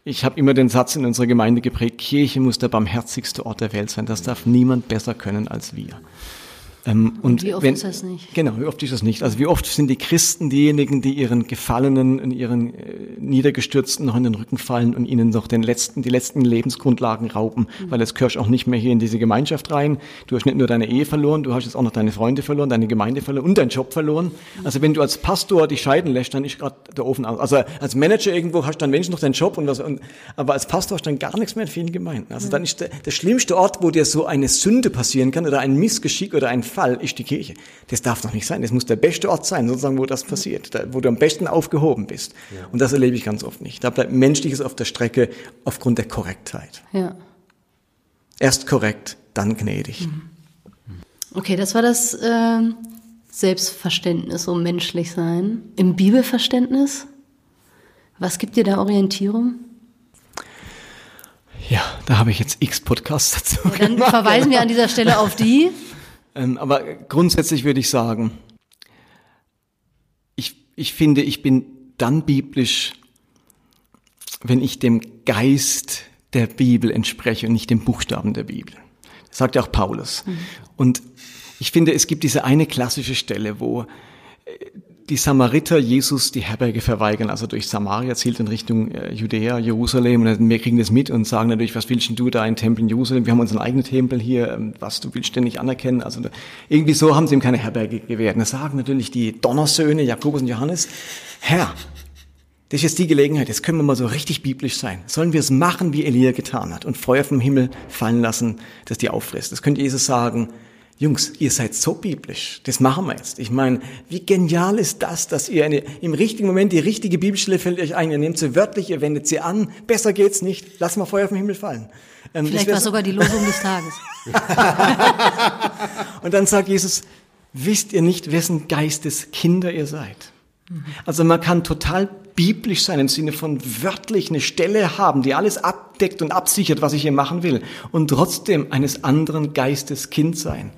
Ich habe immer den Satz in unserer Gemeinde geprägt, Kirche muss der barmherzigste Ort der Welt sein. Das darf niemand besser können als wir. Ähm, und, wie oft wenn, ist das nicht? Genau, wie oft ist das nicht? Also wie oft sind die Christen diejenigen, die ihren Gefallenen, und ihren äh, Niedergestürzten noch in den Rücken fallen und ihnen noch den letzten, die letzten Lebensgrundlagen rauben, mhm. weil jetzt gehörst auch nicht mehr hier in diese Gemeinschaft rein. Du hast nicht nur deine Ehe verloren, du hast jetzt auch noch deine Freunde verloren, deine Gemeinde verloren und deinen Job verloren. Mhm. Also wenn du als Pastor dich scheiden lässt, dann ist gerade der Ofen aus. Also als Manager irgendwo hast du dann wenigstens noch deinen Job und was, und, aber als Pastor hast du dann gar nichts mehr in vielen Gemeinden. Also mhm. dann ist der, der schlimmste Ort, wo dir so eine Sünde passieren kann oder ein Missgeschick oder ein Fall ist die Kirche. Das darf doch nicht sein. Das muss der beste Ort sein, sozusagen, wo das passiert, da, wo du am besten aufgehoben bist. Ja. Und das erlebe ich ganz oft nicht. Da bleibt Menschliches auf der Strecke aufgrund der Korrektheit. Ja. Erst korrekt, dann gnädig. Mhm. Okay, das war das äh, Selbstverständnis, so menschlich sein. Im Bibelverständnis, was gibt dir da Orientierung? Ja, da habe ich jetzt x Podcasts dazu. Ja, dann gemacht. verweisen wir an dieser Stelle auf die. Ähm, aber grundsätzlich würde ich sagen, ich, ich finde, ich bin dann biblisch, wenn ich dem Geist der Bibel entspreche und nicht dem Buchstaben der Bibel. Das sagt ja auch Paulus. Mhm. Und ich finde, es gibt diese eine klassische Stelle, wo die Samariter Jesus die Herberge verweigern, also durch Samaria zielt in Richtung äh, Judäa, Jerusalem und wir kriegen das mit und sagen natürlich, was willst du da in Tempel in Jerusalem? Wir haben unseren eigenen Tempel hier, ähm, was du willst denn nicht anerkennen? Also irgendwie so haben sie ihm keine Herberge gewährt. Und das sagen natürlich die Donnersöhne, Jakobus und Johannes, Herr, das ist jetzt die Gelegenheit, jetzt können wir mal so richtig biblisch sein. Sollen wir es machen, wie Elia getan hat und Feuer vom Himmel fallen lassen, das die auffrisst? Das könnte Jesus sagen, Jungs, ihr seid so biblisch. Das machen wir jetzt. Ich meine, wie genial ist das, dass ihr eine, im richtigen Moment die richtige Bibelstelle fällt euch ein. Ihr nehmt sie wörtlich, ihr wendet sie an. Besser geht's nicht. Lass mal Feuer vom Himmel fallen. Ähm, Vielleicht war sogar die Losung des Tages. Und dann sagt Jesus, wisst ihr nicht, wessen Geistes Kinder ihr seid? Also man kann total biblisch sein im Sinne von wörtlich eine Stelle haben, die alles abdeckt und absichert, was ich hier machen will, und trotzdem eines anderen Geistes Kind sein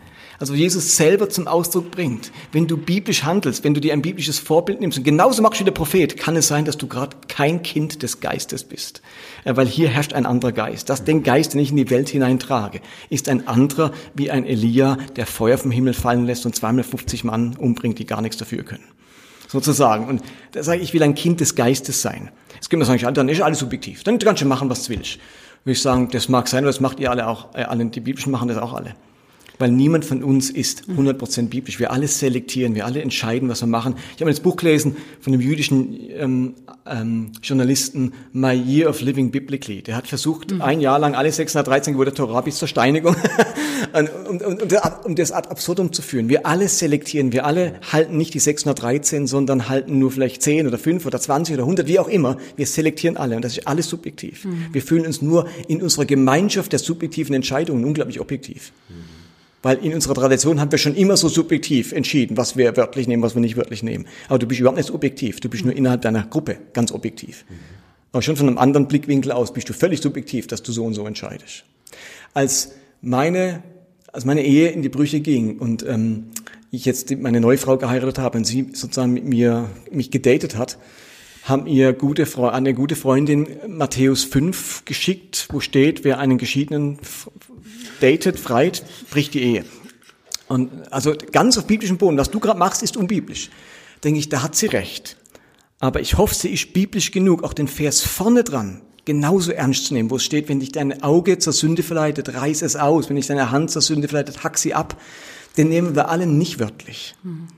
also Jesus selber zum Ausdruck bringt. Wenn du biblisch handelst, wenn du dir ein biblisches Vorbild nimmst und genauso machst wie der Prophet, kann es sein, dass du gerade kein Kind des Geistes bist. Weil hier herrscht ein anderer Geist. Das, den Geist, den ich in die Welt hineintrage, ist ein anderer wie ein Elia, der Feuer vom Himmel fallen lässt und 250 Mann umbringt, die gar nichts dafür können. Sozusagen. Und da sage ich, ich will ein Kind des Geistes sein. Es gibt mir sagen, dann ist alles subjektiv. Dann kannst du machen, was du willst. Will ich sagen, das mag sein, aber das macht ihr alle auch, äh, alle, die Biblischen machen das auch alle. Weil niemand von uns ist 100% biblisch. Wir alle selektieren, wir alle entscheiden, was wir machen. Ich habe das Buch gelesen von einem jüdischen ähm, ähm, Journalisten, My Year of Living Biblically. Der hat versucht, mhm. ein Jahr lang alle 613 Gebote der Torah bis zur Steinigung, um, um, um das ad absurdum zu führen. Wir alle selektieren, wir alle halten nicht die 613, sondern halten nur vielleicht 10 oder 5 oder 20 oder 100, wie auch immer. Wir selektieren alle und das ist alles subjektiv. Mhm. Wir fühlen uns nur in unserer Gemeinschaft der subjektiven Entscheidungen unglaublich objektiv. Mhm. Weil in unserer Tradition haben wir schon immer so subjektiv entschieden, was wir wörtlich nehmen, was wir nicht wörtlich nehmen. Aber du bist überhaupt nicht objektiv. Du bist nur innerhalb deiner Gruppe ganz objektiv. Aber schon von einem anderen Blickwinkel aus bist du völlig subjektiv, dass du so und so entscheidest. Als meine, als meine Ehe in die Brüche ging und ähm, ich jetzt meine neue Frau geheiratet habe und sie sozusagen mit mir mich gedatet hat, haben ihr gute Frau, eine gute Freundin Matthäus 5 geschickt, wo steht, wer einen geschiedenen datet, freit, bricht die Ehe. Und also ganz auf biblischem Boden, was du gerade machst, ist unbiblisch. Denke ich, da hat sie recht. Aber ich hoffe, sie ist biblisch genug, auch den Vers vorne dran genauso ernst zu nehmen, wo es steht, wenn dich dein Auge zur Sünde verleitet, reiß es aus. Wenn dich deine Hand zur Sünde verleitet, hack sie ab. Den nehmen wir alle nicht wörtlich.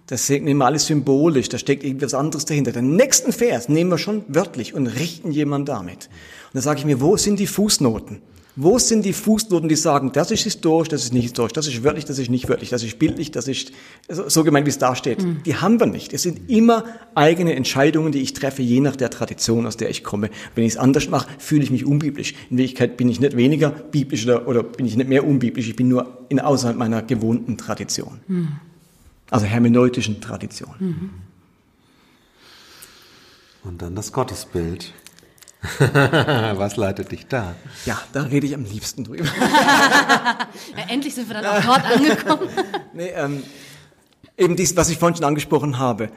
Das nehmen wir alles symbolisch, da steckt irgendwas anderes dahinter. Den nächsten Vers nehmen wir schon wörtlich und richten jemand damit. Und da sage ich mir, wo sind die Fußnoten? Wo sind die Fußnoten, die sagen, das ist historisch, das ist nicht historisch, das ist wörtlich, das ist nicht wörtlich, das ist bildlich, das ist so gemeint, wie es da steht. Mhm. Die haben wir nicht. Es sind immer eigene Entscheidungen, die ich treffe, je nach der Tradition, aus der ich komme. Wenn ich es anders mache, fühle ich mich unbiblisch. In Wirklichkeit bin ich nicht weniger biblisch oder, oder bin ich nicht mehr unbiblisch, ich bin nur in außerhalb meiner gewohnten Tradition. Mhm. Also hermeneutischen Tradition. Mhm. Und dann das Gottesbild. Was leitet dich da? Ja, da rede ich am liebsten drüber. ja, endlich sind wir dann auch dort angekommen. nee, ähm, eben dies, was ich vorhin schon angesprochen habe. Äh,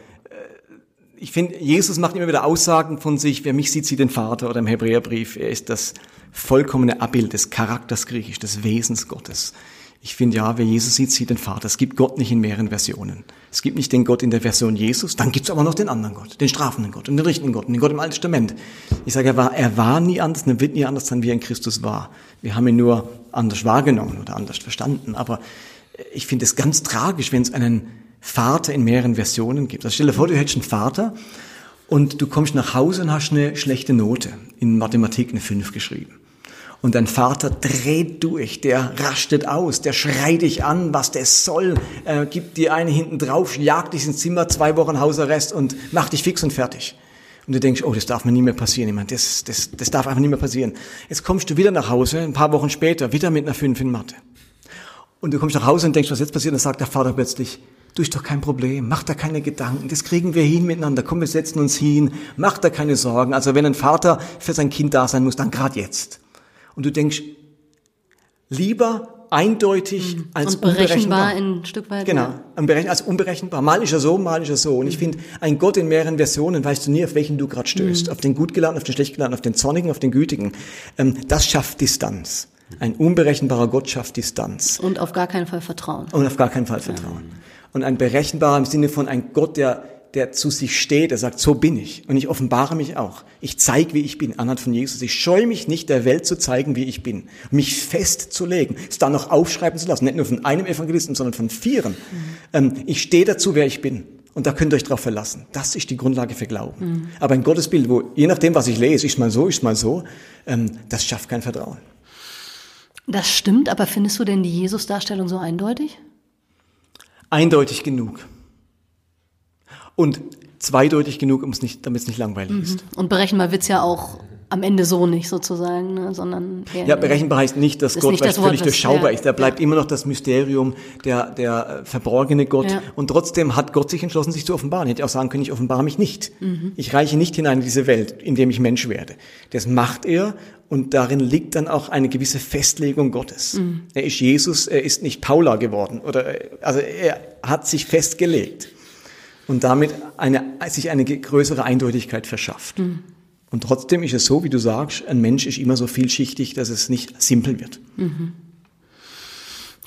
ich finde, Jesus macht immer wieder Aussagen von sich, wer mich sieht, sieht den Vater oder im Hebräerbrief. Er ist das vollkommene Abbild des Charakters Griechisch, des Wesens Gottes. Ich finde ja, wer Jesus sieht, sieht den Vater. Es gibt Gott nicht in mehreren Versionen. Es gibt nicht den Gott in der Version Jesus, dann gibt es aber noch den anderen Gott, den strafenden Gott und den richtenden Gott und den Gott im Alten Testament. Ich sage, er war, er war nie anders und er wird nie anders sein, wie er in Christus war. Wir haben ihn nur anders wahrgenommen oder anders verstanden. Aber ich finde es ganz tragisch, wenn es einen Vater in mehreren Versionen gibt. Also stell dir vor, du hättest einen Vater und du kommst nach Hause und hast eine schlechte Note, in Mathematik eine 5 geschrieben. Und dein Vater dreht durch, der rastet aus, der schreit dich an, was der soll, äh, gibt dir eine hinten drauf, jagt dich ins Zimmer, zwei Wochen Hausarrest und macht dich fix und fertig. Und du denkst, oh, das darf mir nie mehr passieren. Meine, das, das, das darf einfach nie mehr passieren. Jetzt kommst du wieder nach Hause, ein paar Wochen später, wieder mit einer 5 in Mathe. Und du kommst nach Hause und denkst, was jetzt passiert? Und dann sagt der Vater plötzlich, du ist doch kein Problem, mach da keine Gedanken, das kriegen wir hin miteinander, komm, wir setzen uns hin, mach da keine Sorgen. Also wenn ein Vater für sein Kind da sein muss, dann gerade jetzt und du denkst, lieber eindeutig mhm. als und berechenbar ein Stück weit. Genau, ja. als unberechenbar. Mal ist er so, mal ist er so. Und ich finde, ein Gott in mehreren Versionen weißt du nie, auf welchen du gerade stößt. Mhm. Auf den gut gelernten, auf den schlecht gelernten, auf den zornigen, auf den gütigen. Ähm, das schafft Distanz. Ein unberechenbarer Gott schafft Distanz. Und auf gar keinen Fall Vertrauen. Und auf gar keinen Fall Vertrauen. Ja. Und ein berechenbarer im Sinne von ein Gott, der der zu sich steht, der sagt, so bin ich. Und ich offenbare mich auch. Ich zeige, wie ich bin, anhand von Jesus. Ich scheue mich nicht, der Welt zu zeigen, wie ich bin. Mich festzulegen, es dann noch aufschreiben zu lassen. Nicht nur von einem Evangelisten, sondern von vieren. Mhm. Ich stehe dazu, wer ich bin. Und da könnt ihr euch drauf verlassen. Das ist die Grundlage für Glauben. Mhm. Aber ein Gottesbild, wo je nachdem, was ich lese, ist mal so, ist mal so, ähm, das schafft kein Vertrauen. Das stimmt, aber findest du denn die Jesus-Darstellung so eindeutig? Eindeutig genug und zweideutig genug, um es nicht, damit es nicht langweilig mhm. ist. Und berechenbar wird's ja auch am Ende so nicht sozusagen, ne, sondern ja berechenbar heißt nicht, dass Gott nicht das völlig durchschaubar ist. Da bleibt ja. immer noch das Mysterium, der der äh, verborgene Gott. Ja. Und trotzdem hat Gott sich entschlossen, sich zu offenbaren. Er hätte auch sagen können: Ich offenbare mich nicht. Mhm. Ich reiche nicht hinein in diese Welt, in dem ich Mensch werde. Das macht er. Und darin liegt dann auch eine gewisse Festlegung Gottes. Mhm. Er ist Jesus, er ist nicht Paula geworden. Oder, äh, also er hat sich festgelegt und damit eine, sich eine größere Eindeutigkeit verschafft. Mhm. Und trotzdem ist es so, wie du sagst, ein Mensch ist immer so vielschichtig, dass es nicht simpel wird. Mhm.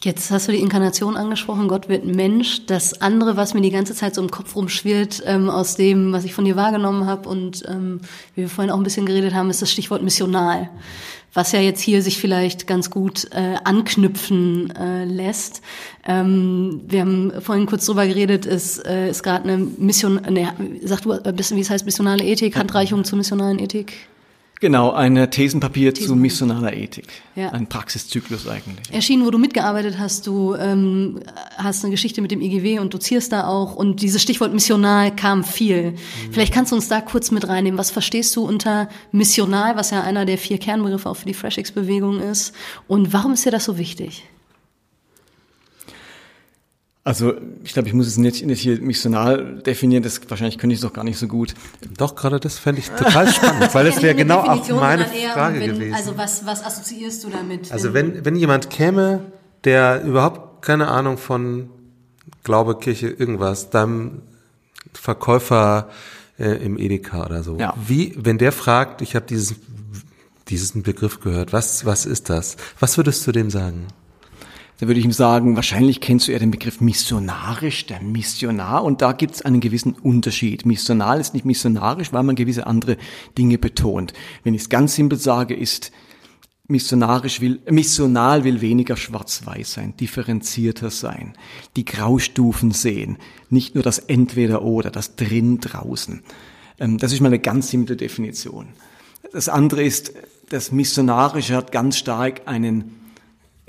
Jetzt hast du die Inkarnation angesprochen, Gott wird Mensch. Das andere, was mir die ganze Zeit so im Kopf rumschwirrt, ähm, aus dem, was ich von dir wahrgenommen habe und ähm, wie wir vorhin auch ein bisschen geredet haben, ist das Stichwort missional, was ja jetzt hier sich vielleicht ganz gut äh, anknüpfen äh, lässt. Ähm, wir haben vorhin kurz drüber geredet, es äh, ist gerade eine Mission, ne, sag du ein bisschen, wie es heißt, missionale Ethik, Handreichung zur missionalen Ethik. Genau, ein Thesenpapier, Thesenpapier. zu missionaler Ethik. Ja. Ein Praxiszyklus eigentlich. Erschienen, wo du mitgearbeitet hast, du ähm, hast eine Geschichte mit dem IGW und dozierst da auch und dieses Stichwort missional kam viel. Mhm. Vielleicht kannst du uns da kurz mit reinnehmen. Was verstehst du unter missional, was ja einer der vier Kernbegriffe auch für die FreshX-Bewegung ist und warum ist dir das so wichtig? Also ich glaube, ich muss es nicht, nicht hier missional definieren, das wahrscheinlich könnte ich es doch gar nicht so gut. Doch, gerade das fände ich total spannend, weil das wäre genau auch meine Frage wenn, gewesen. Also was, was assoziierst du damit? Also wenn, wenn jemand käme, der überhaupt keine Ahnung von Glaube, Kirche, irgendwas, deinem Verkäufer äh, im Edeka oder so, ja. wie, wenn der fragt, ich habe dieses, diesen Begriff gehört, was, was ist das? Was würdest du dem sagen? Da würde ich ihm sagen, wahrscheinlich kennst du eher den Begriff missionarisch, der Missionar, und da gibt es einen gewissen Unterschied. Missional ist nicht missionarisch, weil man gewisse andere Dinge betont. Wenn ich es ganz simpel sage, ist missionarisch will, missional will weniger schwarz-weiß sein, differenzierter sein, die Graustufen sehen, nicht nur das Entweder-Oder, das Drin-Draußen. Ähm, das ist mal eine ganz simple Definition. Das andere ist, das Missionarische hat ganz stark einen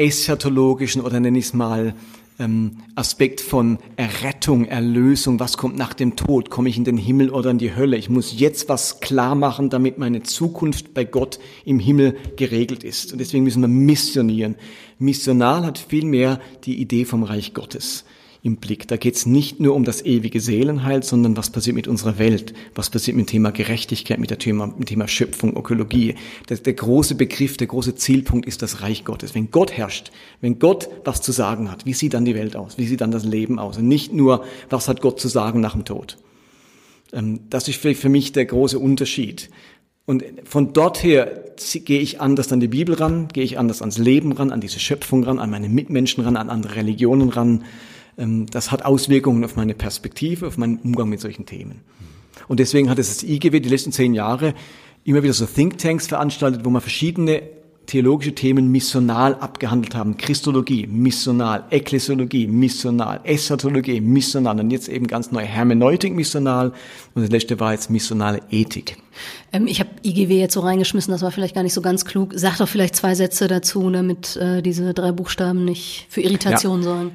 eschatologischen oder nenne ich es mal ähm, Aspekt von Errettung, Erlösung, was kommt nach dem Tod, komme ich in den Himmel oder in die Hölle. Ich muss jetzt was klar machen, damit meine Zukunft bei Gott im Himmel geregelt ist. Und deswegen müssen wir missionieren. Missional hat vielmehr die Idee vom Reich Gottes im Blick. Da geht es nicht nur um das ewige Seelenheil, sondern was passiert mit unserer Welt, was passiert mit dem Thema Gerechtigkeit, mit, der Thema, mit dem Thema Schöpfung, Ökologie. Der, der große Begriff, der große Zielpunkt ist das Reich Gottes. Wenn Gott herrscht, wenn Gott was zu sagen hat, wie sieht dann die Welt aus? Wie sieht dann das Leben aus? Und nicht nur, was hat Gott zu sagen nach dem Tod. Ähm, das ist für mich der große Unterschied. Und von dort her gehe ich anders an die Bibel ran, gehe ich anders ans Leben ran, an diese Schöpfung ran, an meine Mitmenschen ran, an andere Religionen ran. Ähm, das hat Auswirkungen auf meine Perspektive, auf meinen Umgang mit solchen Themen. Und deswegen hat es das IGW die letzten zehn Jahre immer wieder so Thinktanks veranstaltet, wo man verschiedene theologische Themen missional abgehandelt haben. Christologie, missional, Ekklesiologie, missional, Eschatologie, missional und jetzt eben ganz neu Hermeneutik, missional und das letzte war jetzt missionale Ethik. Ähm, ich habe IGW jetzt so reingeschmissen, das war vielleicht gar nicht so ganz klug. Sag doch vielleicht zwei Sätze dazu, damit äh, diese drei Buchstaben nicht für Irritation ja. sorgen.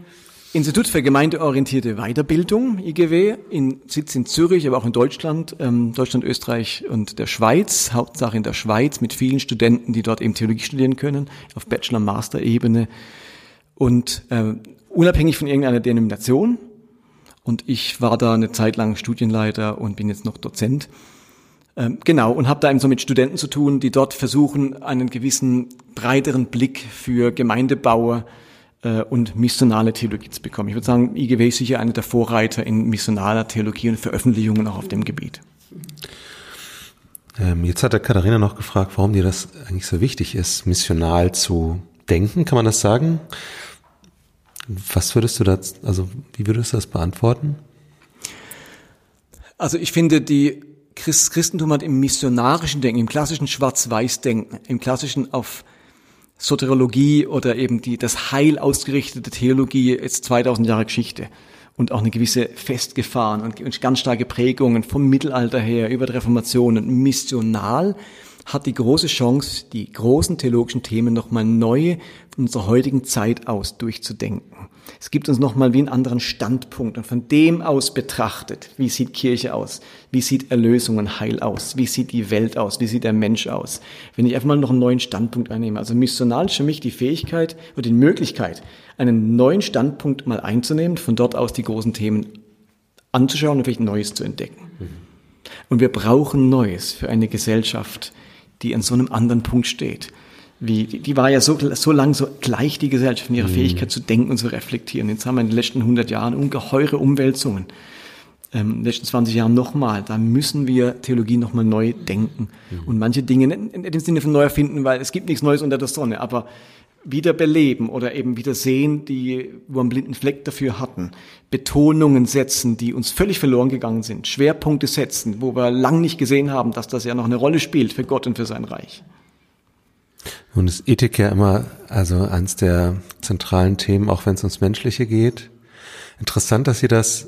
Institut für gemeindeorientierte Weiterbildung, IGW, in, Sitz in Zürich, aber auch in Deutschland, ähm, Deutschland, Österreich und der Schweiz, Hauptsache in der Schweiz, mit vielen Studenten, die dort eben Theologie studieren können, auf Bachelor-Master-Ebene und äh, unabhängig von irgendeiner Denomination. Und ich war da eine Zeit lang Studienleiter und bin jetzt noch Dozent. Ähm, genau, und habe da eben so mit Studenten zu tun, die dort versuchen, einen gewissen breiteren Blick für Gemeindebauer, und missionale Theologie zu bekommen. Ich würde sagen, IGW ist sicher einer der Vorreiter in missionaler Theologie und Veröffentlichungen auch auf dem Gebiet. Ähm, jetzt hat der Katharina noch gefragt, warum dir das eigentlich so wichtig ist, missional zu denken, kann man das sagen? Was würdest du das, also wie würdest du das beantworten? Also ich finde, die Christ, Christentum hat im missionarischen Denken, im klassischen Schwarz-Weiß-Denken, im klassischen auf Soteriologie oder eben die, das Heil ausgerichtete Theologie jetzt 2000 Jahre Geschichte und auch eine gewisse festgefahren und ganz starke Prägungen vom Mittelalter her über die Reformation und missional hat die große Chance, die großen theologischen Themen nochmal neu von unserer heutigen Zeit aus durchzudenken. Es gibt uns nochmal wie einen anderen Standpunkt und von dem aus betrachtet, wie sieht Kirche aus, wie sieht Erlösung und Heil aus, wie sieht die Welt aus, wie sieht der Mensch aus. Wenn ich einfach mal noch einen neuen Standpunkt einnehme. Also missional ist für mich die Fähigkeit oder die Möglichkeit, einen neuen Standpunkt mal einzunehmen, von dort aus die großen Themen anzuschauen und vielleicht Neues zu entdecken. Mhm. Und wir brauchen Neues für eine Gesellschaft, die an so einem anderen Punkt steht. Wie, die war ja so, so lang so gleich die Gesellschaft in ihrer mhm. Fähigkeit zu denken und zu reflektieren. Jetzt haben wir in den letzten 100 Jahren ungeheure Umwälzungen. Ähm, in den letzten 20 Jahren nochmal. Da müssen wir Theologie nochmal neu denken. Mhm. Und manche Dinge nicht im Sinne von neu erfinden, weil es gibt nichts Neues unter der Sonne. Aber wieder beleben oder eben wieder sehen, die, wo einen blinden Fleck dafür hatten. Betonungen setzen, die uns völlig verloren gegangen sind. Schwerpunkte setzen, wo wir lang nicht gesehen haben, dass das ja noch eine Rolle spielt für Gott und für sein Reich. Nun ist Ethik ja immer also eines der zentralen Themen, auch wenn es ums Menschliche geht. Interessant, dass ihr das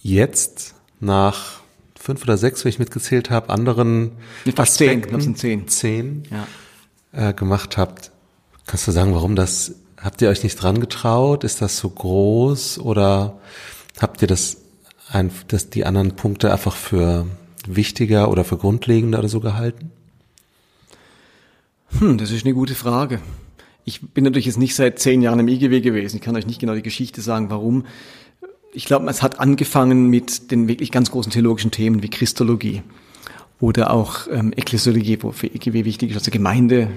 jetzt nach fünf oder sechs, wenn ich mitgezählt habe, anderen Fast Aspekten, zehn, sind zehn, zehn ja. äh, gemacht habt. Kannst du sagen, warum das, habt ihr euch nicht dran getraut? Ist das so groß oder habt ihr das, ein, das die anderen Punkte einfach für wichtiger oder für grundlegender oder so gehalten? Hm, das ist eine gute Frage. Ich bin natürlich jetzt nicht seit zehn Jahren im IGW gewesen. Ich kann euch nicht genau die Geschichte sagen, warum. Ich glaube, es hat angefangen mit den wirklich ganz großen theologischen Themen wie Christologie oder auch ähm, Ekklesiologie, wo für IGW wichtig ist, also Gemeinde,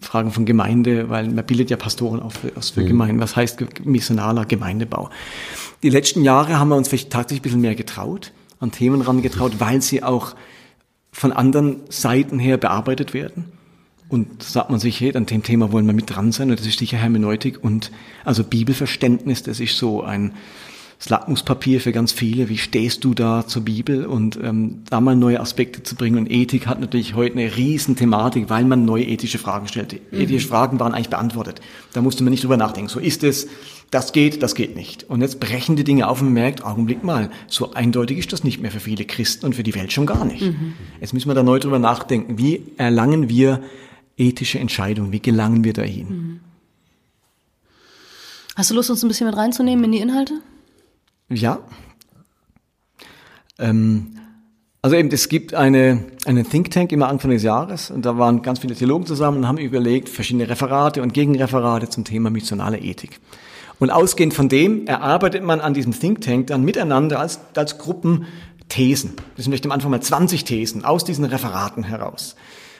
Fragen von Gemeinde, weil man bildet ja Pastoren auch für, für mhm. Gemeinden. Was heißt missionaler Gemeindebau? Die letzten Jahre haben wir uns vielleicht tatsächlich ein bisschen mehr getraut, an Themen rangetraut, weil sie auch von anderen Seiten her bearbeitet werden. Und sagt man sich, hey, an dem Thema wollen wir mit dran sein. Und das ist sicher Hermeneutik und also Bibelverständnis, das ist so ein das Lackmuspapier für ganz viele. Wie stehst du da zur Bibel? Und ähm, da mal neue Aspekte zu bringen. Und Ethik hat natürlich heute eine riesen Thematik, weil man neue ethische Fragen stellte. Mhm. Ethische Fragen waren eigentlich beantwortet. Da musste man nicht drüber nachdenken. So ist es, das geht, das geht nicht. Und jetzt brechen die Dinge auf und man merkt, Augenblick mal, so eindeutig ist das nicht mehr für viele Christen und für die Welt schon gar nicht. Mhm. Jetzt müssen wir da neu drüber nachdenken. Wie erlangen wir ethische Entscheidungen? Wie gelangen wir dahin? Mhm. Hast du Lust, uns ein bisschen mit reinzunehmen in die Inhalte? Ja. Ähm, also eben, es gibt eine, eine Think Tank immer Anfang des Jahres und da waren ganz viele Theologen zusammen und haben überlegt, verschiedene Referate und Gegenreferate zum Thema missionale Ethik. Und ausgehend von dem erarbeitet man an diesem Think Tank dann miteinander als, als Gruppen Thesen. Das sind vielleicht am Anfang mal 20 Thesen aus diesen Referaten heraus.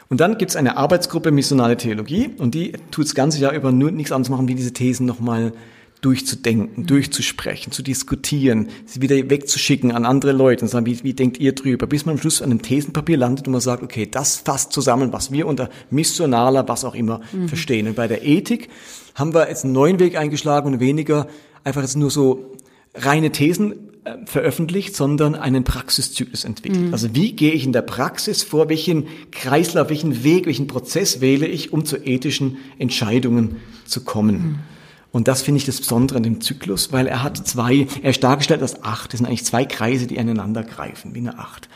Und dann gibt es eine Arbeitsgruppe Missionale Theologie und die tut das ganze Jahr über nur nichts anderes machen, wie diese Thesen nochmal durchzudenken, durchzusprechen, zu diskutieren, sie wieder wegzuschicken an andere Leute und sagen, wie, wie denkt ihr drüber, bis man am Schluss an einem Thesenpapier landet und man sagt, okay, das fasst zusammen, was wir unter missionaler, was auch immer mhm. verstehen. Und bei der Ethik haben wir jetzt einen neuen Weg eingeschlagen und weniger einfach jetzt nur so reine Thesen veröffentlicht, sondern einen Praxiszyklus entwickelt. Mhm. Also wie gehe ich in der Praxis vor, welchen Kreislauf, welchen Weg, welchen Prozess wähle ich, um zu ethischen Entscheidungen zu kommen. Mhm. Und das finde ich das Besondere an dem Zyklus, weil er hat zwei, er ist dargestellt als acht. Das sind eigentlich zwei Kreise, die aneinander greifen, wie eine Acht.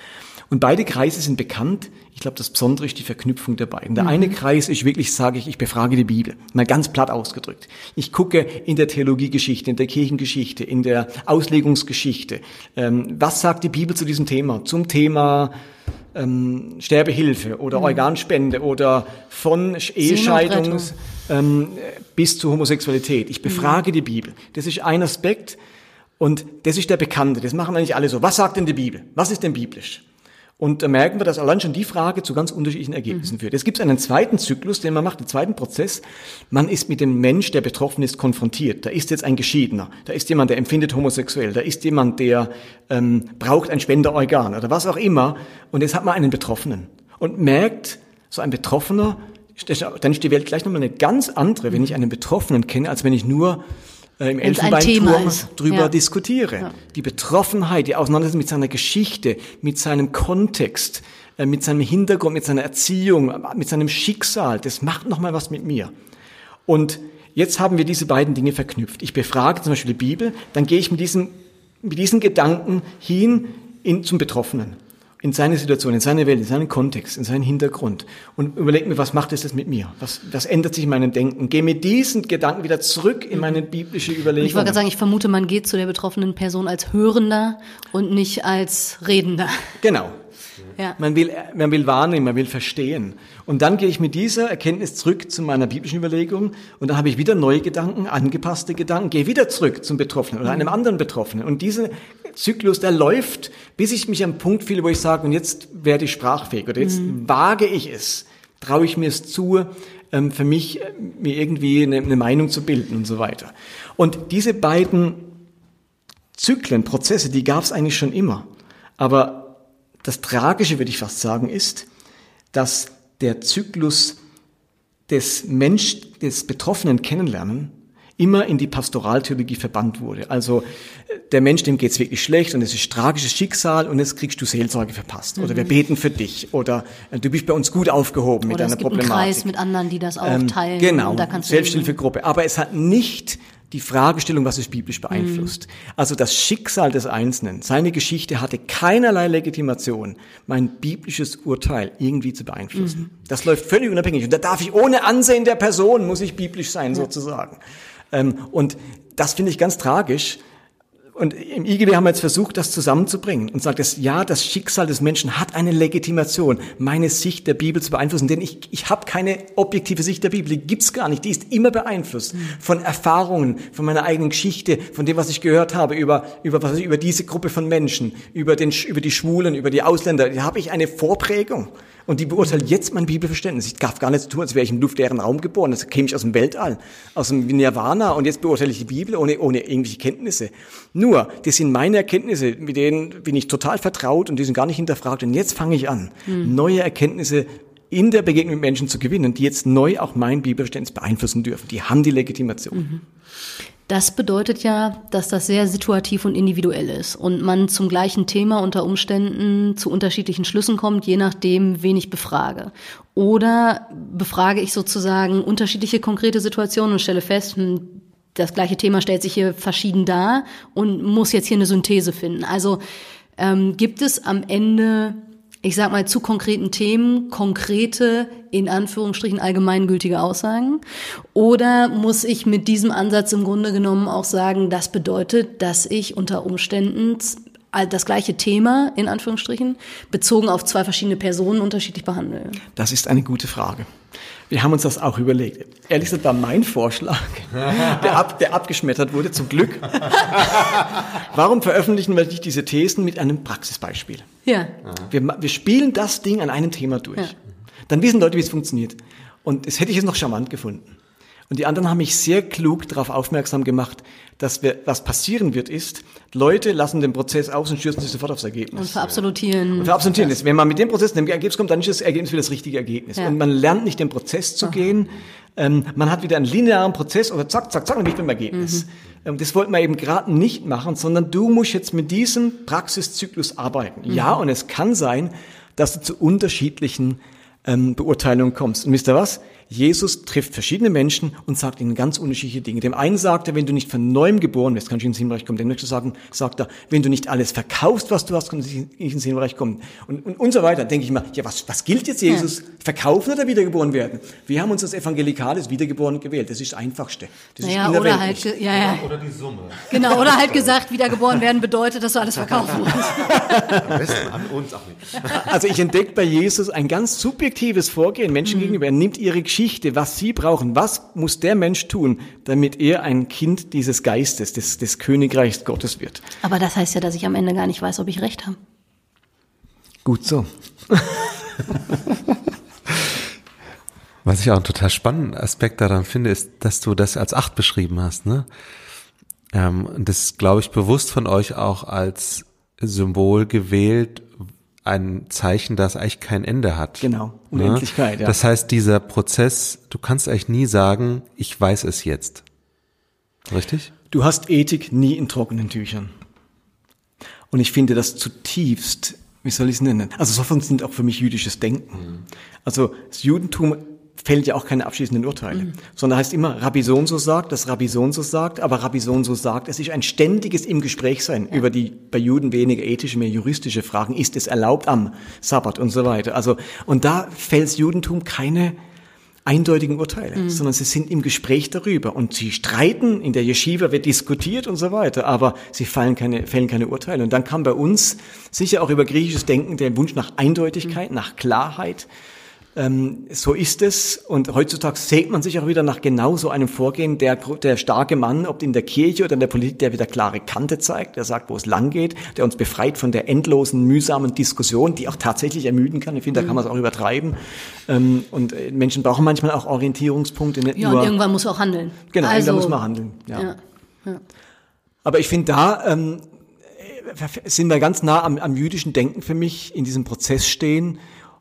Und beide Kreise sind bekannt. Ich glaube, das Besondere ist die Verknüpfung der beiden. Der mhm. eine Kreis ist wirklich, sage ich, ich befrage die Bibel. Mal ganz platt ausgedrückt. Ich gucke in der Theologiegeschichte, in der Kirchengeschichte, in der Auslegungsgeschichte. Ähm, was sagt die Bibel zu diesem Thema? Zum Thema ähm, Sterbehilfe oder mhm. Organspende oder von Ehescheidung ähm, bis zur Homosexualität. Ich befrage mhm. die Bibel. Das ist ein Aspekt und das ist der Bekannte. Das machen eigentlich alle so. Was sagt denn die Bibel? Was ist denn biblisch? Und da merken wir, dass allein schon die Frage zu ganz unterschiedlichen Ergebnissen mhm. führt. Es gibt einen zweiten Zyklus, den man macht, einen zweiten Prozess. Man ist mit dem Mensch, der betroffen ist, konfrontiert. Da ist jetzt ein Geschiedener, da ist jemand, der empfindet homosexuell, da ist jemand, der ähm, braucht ein Spenderorgan oder was auch immer. Und jetzt hat man einen Betroffenen und merkt, so ein Betroffener, dann ist die Welt gleich nochmal eine ganz andere, wenn ich einen Betroffenen kenne, als wenn ich nur äh, im Elfenbeinturm drüber ja. diskutiere. Ja. Die Betroffenheit, die Auseinandersetzung mit seiner Geschichte, mit seinem Kontext, äh, mit seinem Hintergrund, mit seiner Erziehung, mit seinem Schicksal, das macht nochmal was mit mir. Und jetzt haben wir diese beiden Dinge verknüpft. Ich befrage zum Beispiel die Bibel, dann gehe ich mit diesem, mit diesen Gedanken hin in, zum Betroffenen in seine Situation, in seine Welt, in seinen Kontext, in seinen Hintergrund und überlege mir, was macht es das mit mir? Was, was ändert sich in meinem Denken? Gehe mit diesen Gedanken wieder zurück in meine biblische Überlegung. Ich wollte gerade sagen, ich vermute, man geht zu der betroffenen Person als Hörender und nicht als Redender. Genau. Ja. Man, will, man will wahrnehmen, man will verstehen. Und dann gehe ich mit dieser Erkenntnis zurück zu meiner biblischen Überlegung und dann habe ich wieder neue Gedanken, angepasste Gedanken, gehe wieder zurück zum Betroffenen oder einem mhm. anderen Betroffenen. Und dieser Zyklus, der läuft, bis ich mich am Punkt fühle, wo ich sage, und jetzt werde ich sprachfähig oder jetzt mhm. wage ich es, traue ich mir es zu, ähm, für mich äh, mir irgendwie eine, eine Meinung zu bilden und so weiter. Und diese beiden Zyklen, Prozesse, die gab es eigentlich schon immer. Aber das Tragische, würde ich fast sagen, ist, dass der Zyklus des Mensch, des Betroffenen kennenlernen, immer in die Pastoraltheologie verbannt wurde. Also der Mensch, dem geht's wirklich schlecht und es ist tragisches Schicksal und jetzt kriegst du Seelsorge verpasst. Oder wir mhm. beten für dich. Oder äh, du bist bei uns gut aufgehoben oder mit deiner Problematik. Oder es gibt einen Kreis mit anderen, die das auch ähm, teilen. Genau, Selbsthilfegruppe. Aber es hat nicht die Fragestellung, was es biblisch beeinflusst. Mhm. Also das Schicksal des Einzelnen, seine Geschichte hatte keinerlei Legitimation, mein biblisches Urteil irgendwie zu beeinflussen. Mhm. Das läuft völlig unabhängig. Und da darf ich ohne Ansehen der Person, muss ich biblisch sein, ja. sozusagen. Ähm, und das finde ich ganz tragisch. Und im IGW haben wir jetzt versucht, das zusammenzubringen und sagt, dass ja, das Schicksal des Menschen hat eine Legitimation, meine Sicht der Bibel zu beeinflussen. Denn ich, ich habe keine objektive Sicht der Bibel, die gibt's gar nicht. Die ist immer beeinflusst von Erfahrungen, von meiner eigenen Geschichte, von dem, was ich gehört habe über über was ich, über diese Gruppe von Menschen, über den über die Schwulen, über die Ausländer. Da habe ich eine Vorprägung. Und die beurteilt jetzt mein Bibelverständnis. Ich darf gar nicht so tun, als wäre ich im luftleeren Raum geboren. Das käme ich aus dem Weltall, aus dem Nirvana und jetzt beurteile ich die Bibel ohne, ohne irgendwelche Kenntnisse. Nur, das sind meine Erkenntnisse, mit denen bin ich total vertraut und die sind gar nicht hinterfragt. Und jetzt fange ich an, hm. neue Erkenntnisse in der Begegnung mit Menschen zu gewinnen, die jetzt neu auch mein Bibelverständnis beeinflussen dürfen. Die haben die Legitimation. Mhm. Das bedeutet ja, dass das sehr situativ und individuell ist und man zum gleichen Thema unter Umständen zu unterschiedlichen Schlüssen kommt, je nachdem, wen ich befrage. Oder befrage ich sozusagen unterschiedliche konkrete Situationen und stelle fest, hm, das gleiche Thema stellt sich hier verschieden dar und muss jetzt hier eine Synthese finden. Also ähm, gibt es am Ende ich sag mal, zu konkreten Themen konkrete, in Anführungsstrichen allgemeingültige Aussagen? Oder muss ich mit diesem Ansatz im Grunde genommen auch sagen, das bedeutet, dass ich unter Umständen das gleiche Thema, in Anführungsstrichen, bezogen auf zwei verschiedene Personen unterschiedlich behandle? Das ist eine gute Frage. Wir haben uns das auch überlegt. Ehrlich gesagt war mein Vorschlag, der, ab, der abgeschmettert wurde, zum Glück. Warum veröffentlichen wir nicht diese Thesen mit einem Praxisbeispiel? Ja. Wir, wir spielen das Ding an einem Thema durch. Ja. Dann wissen Leute, wie es funktioniert. Und das hätte ich jetzt noch charmant gefunden. Und die anderen haben mich sehr klug darauf aufmerksam gemacht, dass wir, was passieren wird, ist, Leute lassen den Prozess aus und stürzen sich sofort aufs Ergebnis. Und verabsolutieren. Und verabsolutieren. Das. Wenn man mit dem Prozess dem Ergebnis kommt, dann ist das Ergebnis wieder das richtige Ergebnis. Ja. Und man lernt nicht den Prozess zu Aha. gehen. Ähm, man hat wieder einen linearen Prozess oder zack, zack, zack und nicht beim Ergebnis. Mhm. Ähm, das wollten wir eben gerade nicht machen, sondern du musst jetzt mit diesem Praxiszyklus arbeiten. Mhm. Ja, und es kann sein, dass du zu unterschiedlichen ähm, Beurteilungen kommst. Und wisst ihr was? Jesus trifft verschiedene Menschen und sagt ihnen ganz unterschiedliche Dinge. Dem einen sagt er, wenn du nicht von neuem geboren wirst, kannst du ins Himmelreich kommen. Dem nächsten sagen, sagt er, wenn du nicht alles verkaufst, was du hast, kannst du nicht ins Himmelreich kommen. Und, und, und so weiter. denke ich mal, ja, was, was gilt jetzt Jesus? Ja. Verkaufen oder wiedergeboren werden? Wir haben uns als Evangelikales Wiedergeboren gewählt. Das ist das Einfachste. Das naja, ist oder halt, ja, ja. Oder die Summe. Genau, oder halt gesagt, wiedergeboren werden bedeutet, dass du alles verkaufen musst. Am besten an uns auch nicht. Also ich entdecke bei Jesus ein ganz subjektives Vorgehen Menschen mhm. gegenüber. Er nimmt ihre Geschichte Geschichte, was sie brauchen. Was muss der Mensch tun, damit er ein Kind dieses Geistes, des, des Königreichs Gottes wird? Aber das heißt ja, dass ich am Ende gar nicht weiß, ob ich recht habe. Gut so. Was ich auch einen total spannenden Aspekt daran finde, ist, dass du das als acht beschrieben hast, ne? Ähm, und das glaube ich bewusst von euch auch als Symbol gewählt, ein Zeichen, das eigentlich kein Ende hat. Genau, ne? Unendlichkeit. Ne? Ja. Das heißt, dieser Prozess, du kannst eigentlich nie sagen, ich weiß es jetzt. Richtig? Du hast Ethik nie in trockenen Tüchern. Und ich finde das zutiefst, wie soll ich es nennen? Also so funktioniert auch für mich jüdisches Denken. Mhm. Also das Judentum fällt ja auch keine abschließenden Urteile, mhm. sondern heißt immer, Rabbi so und so sagt, dass Rabbi so und so sagt, aber Rabbi so und so sagt. Es ist ein ständiges im Gespräch sein ja. über die bei Juden weniger ethische, mehr juristische Fragen. Ist es erlaubt am Sabbat und so weiter? Also, und da fällt das Judentum keine eindeutigen Urteile, mhm. sondern sie sind im Gespräch darüber und sie streiten, in der Yeshiva wird diskutiert und so weiter, aber sie fallen keine, fällen keine Urteile. Und dann kam bei uns sicher auch über griechisches Denken der Wunsch nach Eindeutigkeit, mhm. nach Klarheit, ähm, so ist es. Und heutzutage sehnt man sich auch wieder nach genau so einem Vorgehen. Der, der starke Mann, ob in der Kirche oder in der Politik, der wieder klare Kante zeigt, der sagt, wo es lang geht, der uns befreit von der endlosen, mühsamen Diskussion, die auch tatsächlich ermüden kann. Ich finde, da kann man es auch übertreiben. Ähm, und äh, Menschen brauchen manchmal auch Orientierungspunkte. Nicht ja, nur, und irgendwann muss man auch handeln. Genau, also, irgendwann muss man handeln. Ja. ja, ja. Aber ich finde, da ähm, sind wir ganz nah am, am jüdischen Denken für mich, in diesem Prozess stehen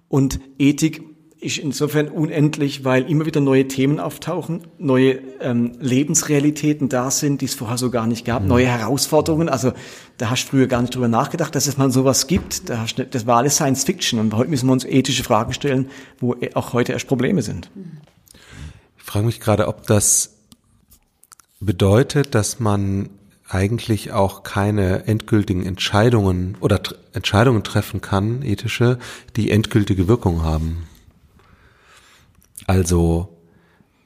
und Ethik ist insofern unendlich, weil immer wieder neue Themen auftauchen, neue ähm, Lebensrealitäten da sind, die es vorher so gar nicht gab, mhm. neue Herausforderungen. Also da hast du früher gar nicht drüber nachgedacht, dass es mal sowas gibt. Da hast, das war alles Science Fiction und heute müssen wir uns ethische Fragen stellen, wo auch heute erst Probleme sind. Ich frage mich gerade, ob das bedeutet, dass man eigentlich auch keine endgültigen Entscheidungen oder Entscheidungen treffen kann, ethische, die endgültige Wirkung haben. Also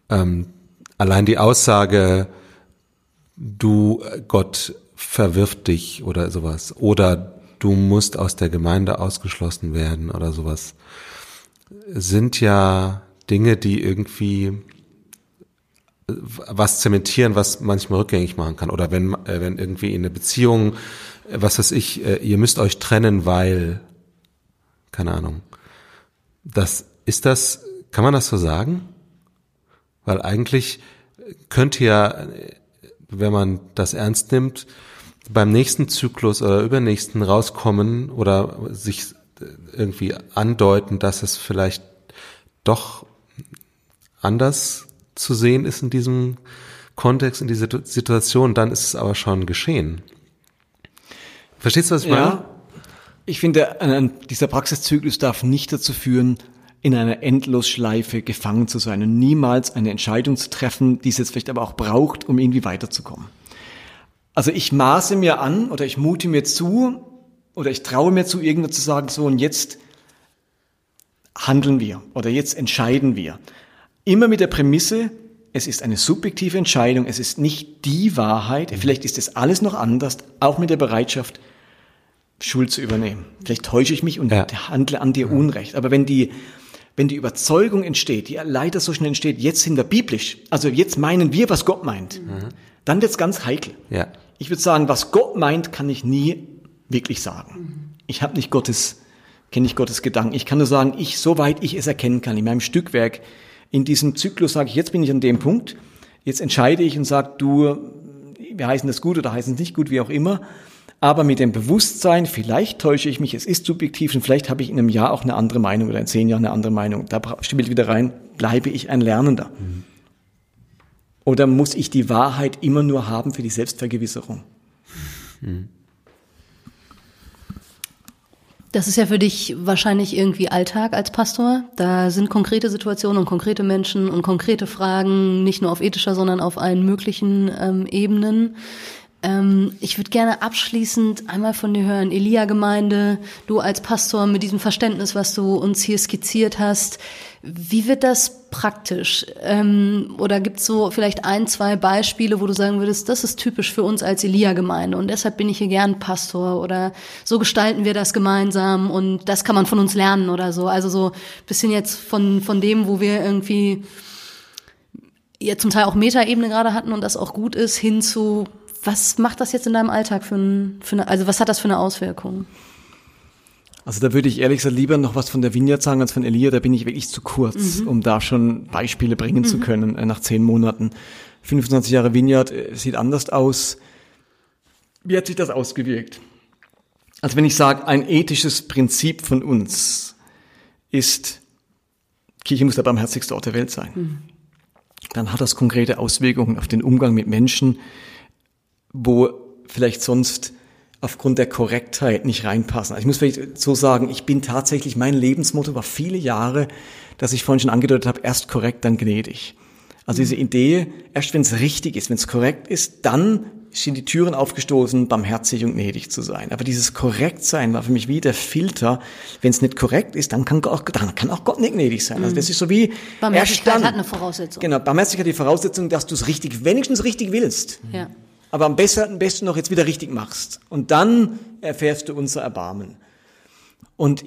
ähm, allein die Aussage, du Gott verwirft dich oder sowas oder du musst aus der Gemeinde ausgeschlossen werden oder sowas, sind ja Dinge, die irgendwie äh, was zementieren, was manchmal rückgängig machen kann. Oder wenn, äh, wenn irgendwie in einer Beziehung, äh, was weiß ich, ihr müsst euch trennen, weil, keine Ahnung. Das, ist das kann man das so sagen? Weil eigentlich könnte ja, wenn man das ernst nimmt, beim nächsten Zyklus oder übernächsten rauskommen oder sich irgendwie andeuten, dass es vielleicht doch anders zu sehen ist in diesem Kontext, in dieser Situation, dann ist es aber schon geschehen. Verstehst du, was ich ja. meine? Ich finde, dieser Praxiszyklus darf nicht dazu führen, in einer Endlosschleife gefangen zu sein und niemals eine Entscheidung zu treffen, die es jetzt vielleicht aber auch braucht, um irgendwie weiterzukommen. Also ich maße mir an oder ich mute mir zu oder ich traue mir zu, irgendwo zu sagen, so und jetzt handeln wir oder jetzt entscheiden wir. Immer mit der Prämisse, es ist eine subjektive Entscheidung, es ist nicht die Wahrheit, vielleicht ist es alles noch anders, auch mit der Bereitschaft, Schuld zu übernehmen. Vielleicht täusche ich mich und ja. handle an dir Unrecht. Aber wenn die, wenn die Überzeugung entsteht, die leider so schnell entsteht, jetzt sind wir biblisch, also jetzt meinen wir, was Gott meint, mhm. dann wird's ganz heikel. Ja. Ich würde sagen, was Gott meint, kann ich nie wirklich sagen. Mhm. Ich habe nicht Gottes, kenne nicht Gottes Gedanken. Ich kann nur sagen, ich, soweit ich es erkennen kann, in meinem Stückwerk, in diesem Zyklus sage ich, jetzt bin ich an dem Punkt, jetzt entscheide ich und sage, du, wir heißen das gut oder heißen es nicht gut, wie auch immer aber mit dem Bewusstsein, vielleicht täusche ich mich, es ist subjektiv und vielleicht habe ich in einem Jahr auch eine andere Meinung oder in zehn Jahren eine andere Meinung. Da spielt wieder rein, bleibe ich ein Lernender. Mhm. Oder muss ich die Wahrheit immer nur haben für die Selbstvergewisserung? Mhm. Das ist ja für dich wahrscheinlich irgendwie Alltag als Pastor. Da sind konkrete Situationen und konkrete Menschen und konkrete Fragen, nicht nur auf ethischer, sondern auf allen möglichen ähm, Ebenen. Ähm, ich würde gerne abschließend einmal von dir hören, Elia-Gemeinde, du als Pastor mit diesem Verständnis, was du uns hier skizziert hast, wie wird das praktisch? Ähm, oder gibt es so vielleicht ein, zwei Beispiele, wo du sagen würdest, das ist typisch für uns als Elia-Gemeinde und deshalb bin ich hier gern Pastor oder so gestalten wir das gemeinsam und das kann man von uns lernen oder so. Also so bisschen jetzt von, von dem, wo wir irgendwie ja zum Teil auch Metaebene gerade hatten und das auch gut ist, hin zu was macht das jetzt in deinem Alltag für, ein, für eine, also was hat das für eine Auswirkung? Also da würde ich ehrlich gesagt lieber noch was von der Vineyard sagen als von Elia. Da bin ich wirklich zu kurz, mhm. um da schon Beispiele bringen mhm. zu können äh, nach zehn Monaten. 25 Jahre Vineyard äh, sieht anders aus. Wie hat sich das ausgewirkt? Also wenn ich sage, ein ethisches Prinzip von uns ist, Kirche muss der barmherzigste Ort der Welt sein. Mhm. Dann hat das konkrete Auswirkungen auf den Umgang mit Menschen, wo vielleicht sonst aufgrund der Korrektheit nicht reinpassen. Also ich muss vielleicht so sagen, ich bin tatsächlich, mein Lebensmotto war viele Jahre, dass ich vorhin schon angedeutet habe, erst korrekt, dann gnädig. Also diese Idee, erst wenn es richtig ist, wenn es korrekt ist, dann sind die Türen aufgestoßen, barmherzig und gnädig zu sein. Aber dieses Korrektsein war für mich wie der Filter. Wenn es nicht korrekt ist, dann kann, Gott, dann kann auch Gott nicht gnädig sein. Also das ist so wie Barmherzigkeit dann, hat eine Voraussetzung. Genau, Barmherzigkeit hat die Voraussetzung, dass du es richtig, wenigstens richtig willst. Ja aber am besten, am besten noch jetzt wieder richtig machst. Und dann erfährst du unser Erbarmen. Und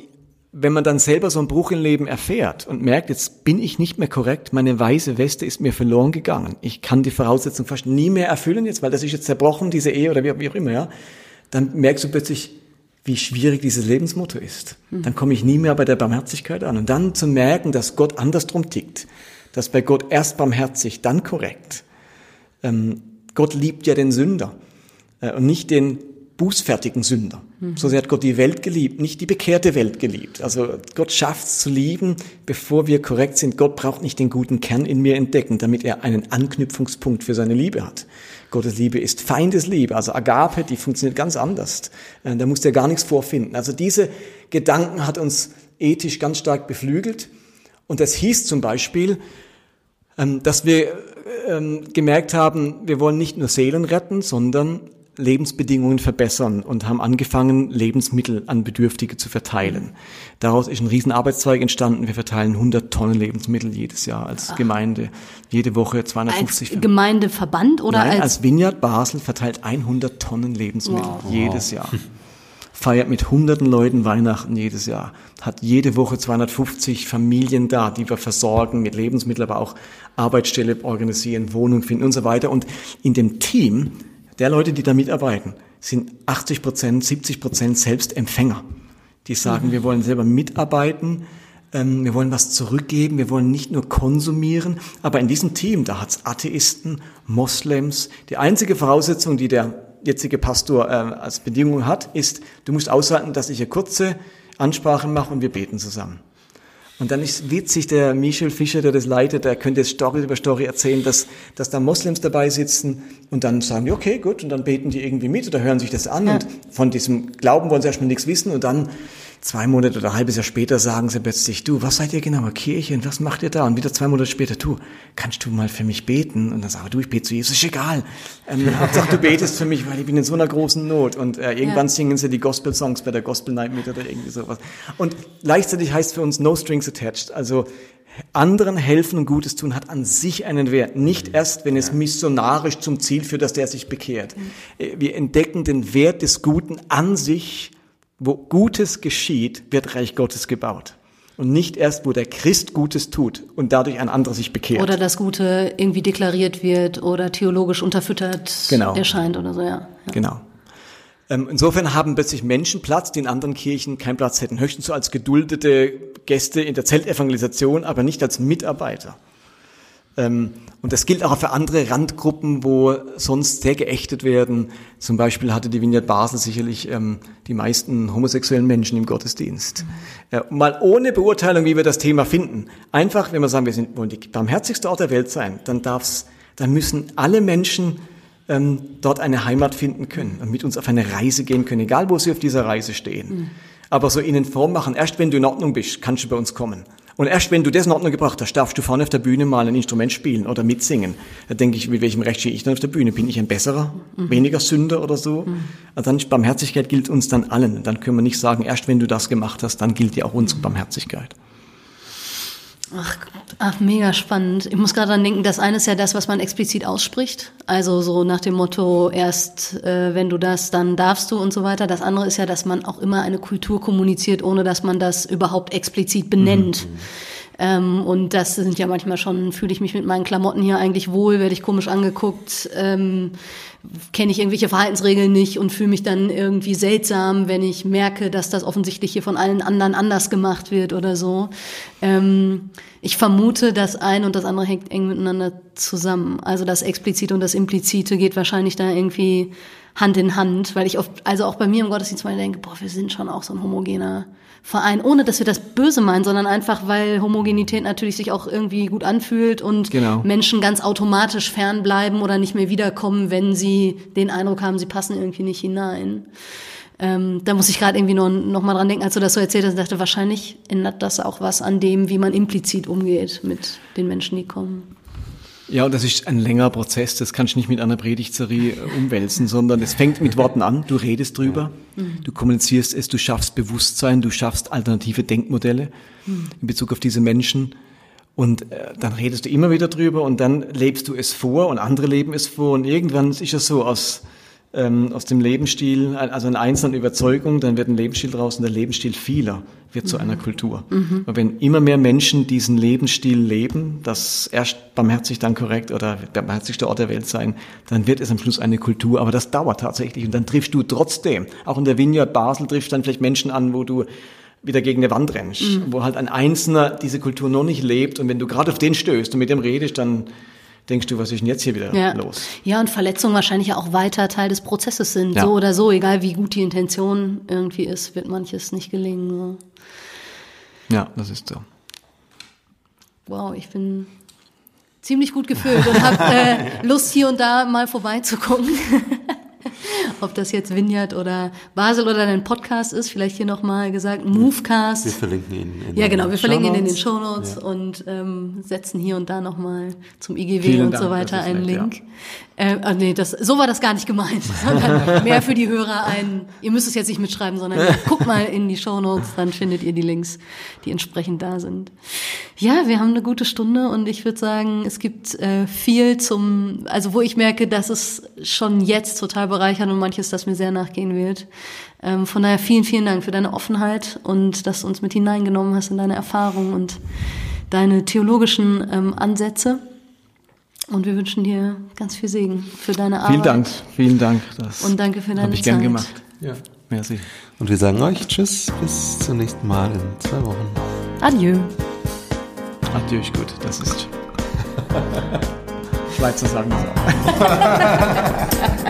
wenn man dann selber so einen Bruch im Leben erfährt und merkt, jetzt bin ich nicht mehr korrekt, meine weiße Weste ist mir verloren gegangen, ich kann die Voraussetzung fast nie mehr erfüllen jetzt, weil das ist jetzt zerbrochen, diese Ehe oder wie, auch immer, ja, dann merkst du plötzlich, wie schwierig dieses Lebensmotto ist. Hm. Dann komme ich nie mehr bei der Barmherzigkeit an. Und dann zu merken, dass Gott andersrum tickt, dass bei Gott erst barmherzig, dann korrekt. Ähm, Gott liebt ja den Sünder äh, und nicht den bußfertigen Sünder. Mhm. So sehr hat Gott die Welt geliebt, nicht die bekehrte Welt geliebt. Also Gott schafft es zu lieben, bevor wir korrekt sind. Gott braucht nicht den guten Kern in mir entdecken, damit er einen Anknüpfungspunkt für seine Liebe hat. Gottes Liebe ist Feindesliebe, also Agape, die funktioniert ganz anders. Äh, da muss der gar nichts vorfinden. Also diese Gedanken hat uns ethisch ganz stark beflügelt. Und das hieß zum Beispiel, ähm, dass wir ähm, gemerkt haben, wir wollen nicht nur Seelen retten, sondern Lebensbedingungen verbessern und haben angefangen, Lebensmittel an Bedürftige zu verteilen. Daraus ist ein Riesenarbeitszweig entstanden. Wir verteilen 100 Tonnen Lebensmittel jedes Jahr als Ach. Gemeinde. Jede Woche 250. Als Gemeindeverband oder Nein, als? als Vineyard Basel verteilt 100 Tonnen Lebensmittel wow. jedes Jahr. Feiert mit hunderten Leuten Weihnachten jedes Jahr. Hat jede Woche 250 Familien da, die wir versorgen mit Lebensmitteln, aber auch Arbeitsstelle organisieren, Wohnung finden und so weiter. Und in dem Team der Leute, die da mitarbeiten, sind 80 Prozent, 70 Prozent selbst Empfänger. Die sagen, mhm. wir wollen selber mitarbeiten, ähm, wir wollen was zurückgeben, wir wollen nicht nur konsumieren. Aber in diesem Team, da hat's Atheisten, Moslems. Die einzige Voraussetzung, die der jetzige Pastor äh, als Bedingung hat, ist, du musst aushalten, dass ich eine kurze Ansprache mache und wir beten zusammen. Und dann ist witzig, der Michel Fischer, der das leitet, der könnte jetzt Story über Story erzählen, dass, dass da Moslems dabei sitzen und dann sagen die, okay, gut, und dann beten die irgendwie mit oder hören sich das an ja. und von diesem Glauben wollen sie erstmal nichts wissen und dann zwei Monate oder ein halbes Jahr später sagen sie plötzlich, du, was seid ihr genau, Kirche und was macht ihr da? Und wieder zwei Monate später, du, kannst du mal für mich beten? Und dann sage du, ich bete zu Jesus, ist egal. Ähm, Hauptsache du betest für mich, weil ich bin in so einer großen Not. Und äh, irgendwann ja. singen sie die Gospel-Songs bei der Gospel Night mit oder irgendwie sowas. Und gleichzeitig heißt für uns No Strings Attached. Also anderen helfen und Gutes tun hat an sich einen Wert. Nicht erst, wenn es missionarisch zum Ziel führt, dass der sich bekehrt. Äh, wir entdecken den Wert des Guten an sich wo Gutes geschieht, wird Reich Gottes gebaut. Und nicht erst, wo der Christ Gutes tut und dadurch ein anderer sich bekehrt. Oder das Gute irgendwie deklariert wird oder theologisch unterfüttert genau. erscheint oder so, ja. ja. Genau. Ähm, insofern haben plötzlich Menschen Platz, die in anderen Kirchen keinen Platz hätten. Höchstens so als geduldete Gäste in der Zeltevangelisation, aber nicht als Mitarbeiter. Ähm, und das gilt auch für andere Randgruppen, wo sonst sehr geächtet werden. Zum Beispiel hatte die Vineyard Basel sicherlich ähm, die meisten homosexuellen Menschen im Gottesdienst. Mhm. Äh, mal ohne Beurteilung, wie wir das Thema finden. Einfach, wenn wir sagen, wir sind, wollen die barmherzigste Ort der Welt sein, dann darf's, dann müssen alle Menschen ähm, dort eine Heimat finden können und mit uns auf eine Reise gehen können, egal wo sie auf dieser Reise stehen. Mhm. Aber so ihnen vormachen, erst wenn du in Ordnung bist, kannst du bei uns kommen. Und erst wenn du das in Ordnung gebracht hast, darfst du vorne auf der Bühne mal ein Instrument spielen oder mitsingen. Da denke ich, mit welchem Recht stehe ich dann auf der Bühne? Bin ich ein besserer, mhm. weniger Sünder oder so? Mhm. Also dann Barmherzigkeit gilt uns dann allen. Dann können wir nicht sagen, erst wenn du das gemacht hast, dann gilt dir auch unsere Barmherzigkeit. Ach, ach, mega spannend. Ich muss gerade dran denken, das eine ist ja das, was man explizit ausspricht. Also so nach dem Motto, erst äh, wenn du das, dann darfst du und so weiter. Das andere ist ja, dass man auch immer eine Kultur kommuniziert, ohne dass man das überhaupt explizit benennt. Mhm. Ähm, und das sind ja manchmal schon, fühle ich mich mit meinen Klamotten hier eigentlich wohl, werde ich komisch angeguckt, ähm, kenne ich irgendwelche Verhaltensregeln nicht und fühle mich dann irgendwie seltsam, wenn ich merke, dass das offensichtlich hier von allen anderen anders gemacht wird oder so. Ähm, ich vermute, das eine und das andere hängt eng miteinander zusammen. Also das Explizite und das Implizite geht wahrscheinlich da irgendwie Hand in Hand, weil ich oft, also auch bei mir im Gottesdienst mal denke, boah, wir sind schon auch so ein homogener Verein, ohne dass wir das böse meinen, sondern einfach, weil Homogenität natürlich sich auch irgendwie gut anfühlt und genau. Menschen ganz automatisch fernbleiben oder nicht mehr wiederkommen, wenn sie den Eindruck haben, sie passen irgendwie nicht hinein. Ähm, da muss ich gerade irgendwie noch, noch mal dran denken, als du das so erzählt hast, dachte wahrscheinlich ändert das auch was an dem, wie man implizit umgeht mit den Menschen, die kommen. Ja, und das ist ein längerer Prozess, das kannst du nicht mit einer Predigtserie äh, umwälzen, sondern es fängt mit Worten an, du redest drüber, mhm. du kommunizierst es, du schaffst Bewusstsein, du schaffst alternative Denkmodelle mhm. in Bezug auf diese Menschen und äh, dann redest du immer wieder drüber und dann lebst du es vor und andere leben es vor und irgendwann ist es so aus ähm, aus dem Lebensstil, also eine einzelne Überzeugung, dann wird ein Lebensstil draus und der Lebensstil vieler wird mhm. zu einer Kultur. Mhm. Und wenn immer mehr Menschen diesen Lebensstil leben, das erst barmherzig, dann korrekt oder der barmherzigste Ort der Welt sein, dann wird es am Schluss eine Kultur. Aber das dauert tatsächlich und dann triffst du trotzdem, auch in der Vineyard Basel triffst du dann vielleicht Menschen an, wo du wieder gegen eine Wand rennst, mhm. wo halt ein Einzelner diese Kultur noch nicht lebt und wenn du gerade auf den stößt und mit dem redest, dann denkst du, was ist denn jetzt hier wieder ja. los? Ja, und Verletzungen wahrscheinlich auch weiter Teil des Prozesses sind. Ja. So oder so, egal wie gut die Intention irgendwie ist, wird manches nicht gelingen. So. Ja, das ist so. Wow, ich bin ziemlich gut gefüllt und habe äh, Lust, hier und da mal vorbeizugucken. ob das jetzt Vineyard oder Basel oder dein Podcast ist, vielleicht hier nochmal gesagt, Movecast. Wir verlinken ihn in Ja, genau, wir verlinken ihn in den Shownotes ja. und ähm, setzen hier und da nochmal zum IGW Vielen und Dank, so weiter einen nett, Link. Ja. Äh, ah, nee, das, so war das gar nicht gemeint, mehr für die Hörer ein, ihr müsst es jetzt nicht mitschreiben, sondern guckt mal in die Shownotes, dann findet ihr die Links, die entsprechend da sind. Ja, wir haben eine gute Stunde und ich würde sagen, es gibt äh, viel zum, also wo ich merke, dass es schon jetzt total bereichert und manches, das mir sehr nachgehen wird. Ähm, von daher vielen, vielen Dank für deine Offenheit und dass du uns mit hineingenommen hast in deine Erfahrungen und deine theologischen ähm, Ansätze. Und wir wünschen dir ganz viel Segen für deine Arbeit. Vielen Dank, vielen Dank. Das und danke für deine Habe ich Zeit. gern gemacht. Ja. Merci. Und wir sagen euch Tschüss, bis zum nächsten Mal in zwei Wochen. Adieu. Adieu ist gut, das ist Schweizer sagen so.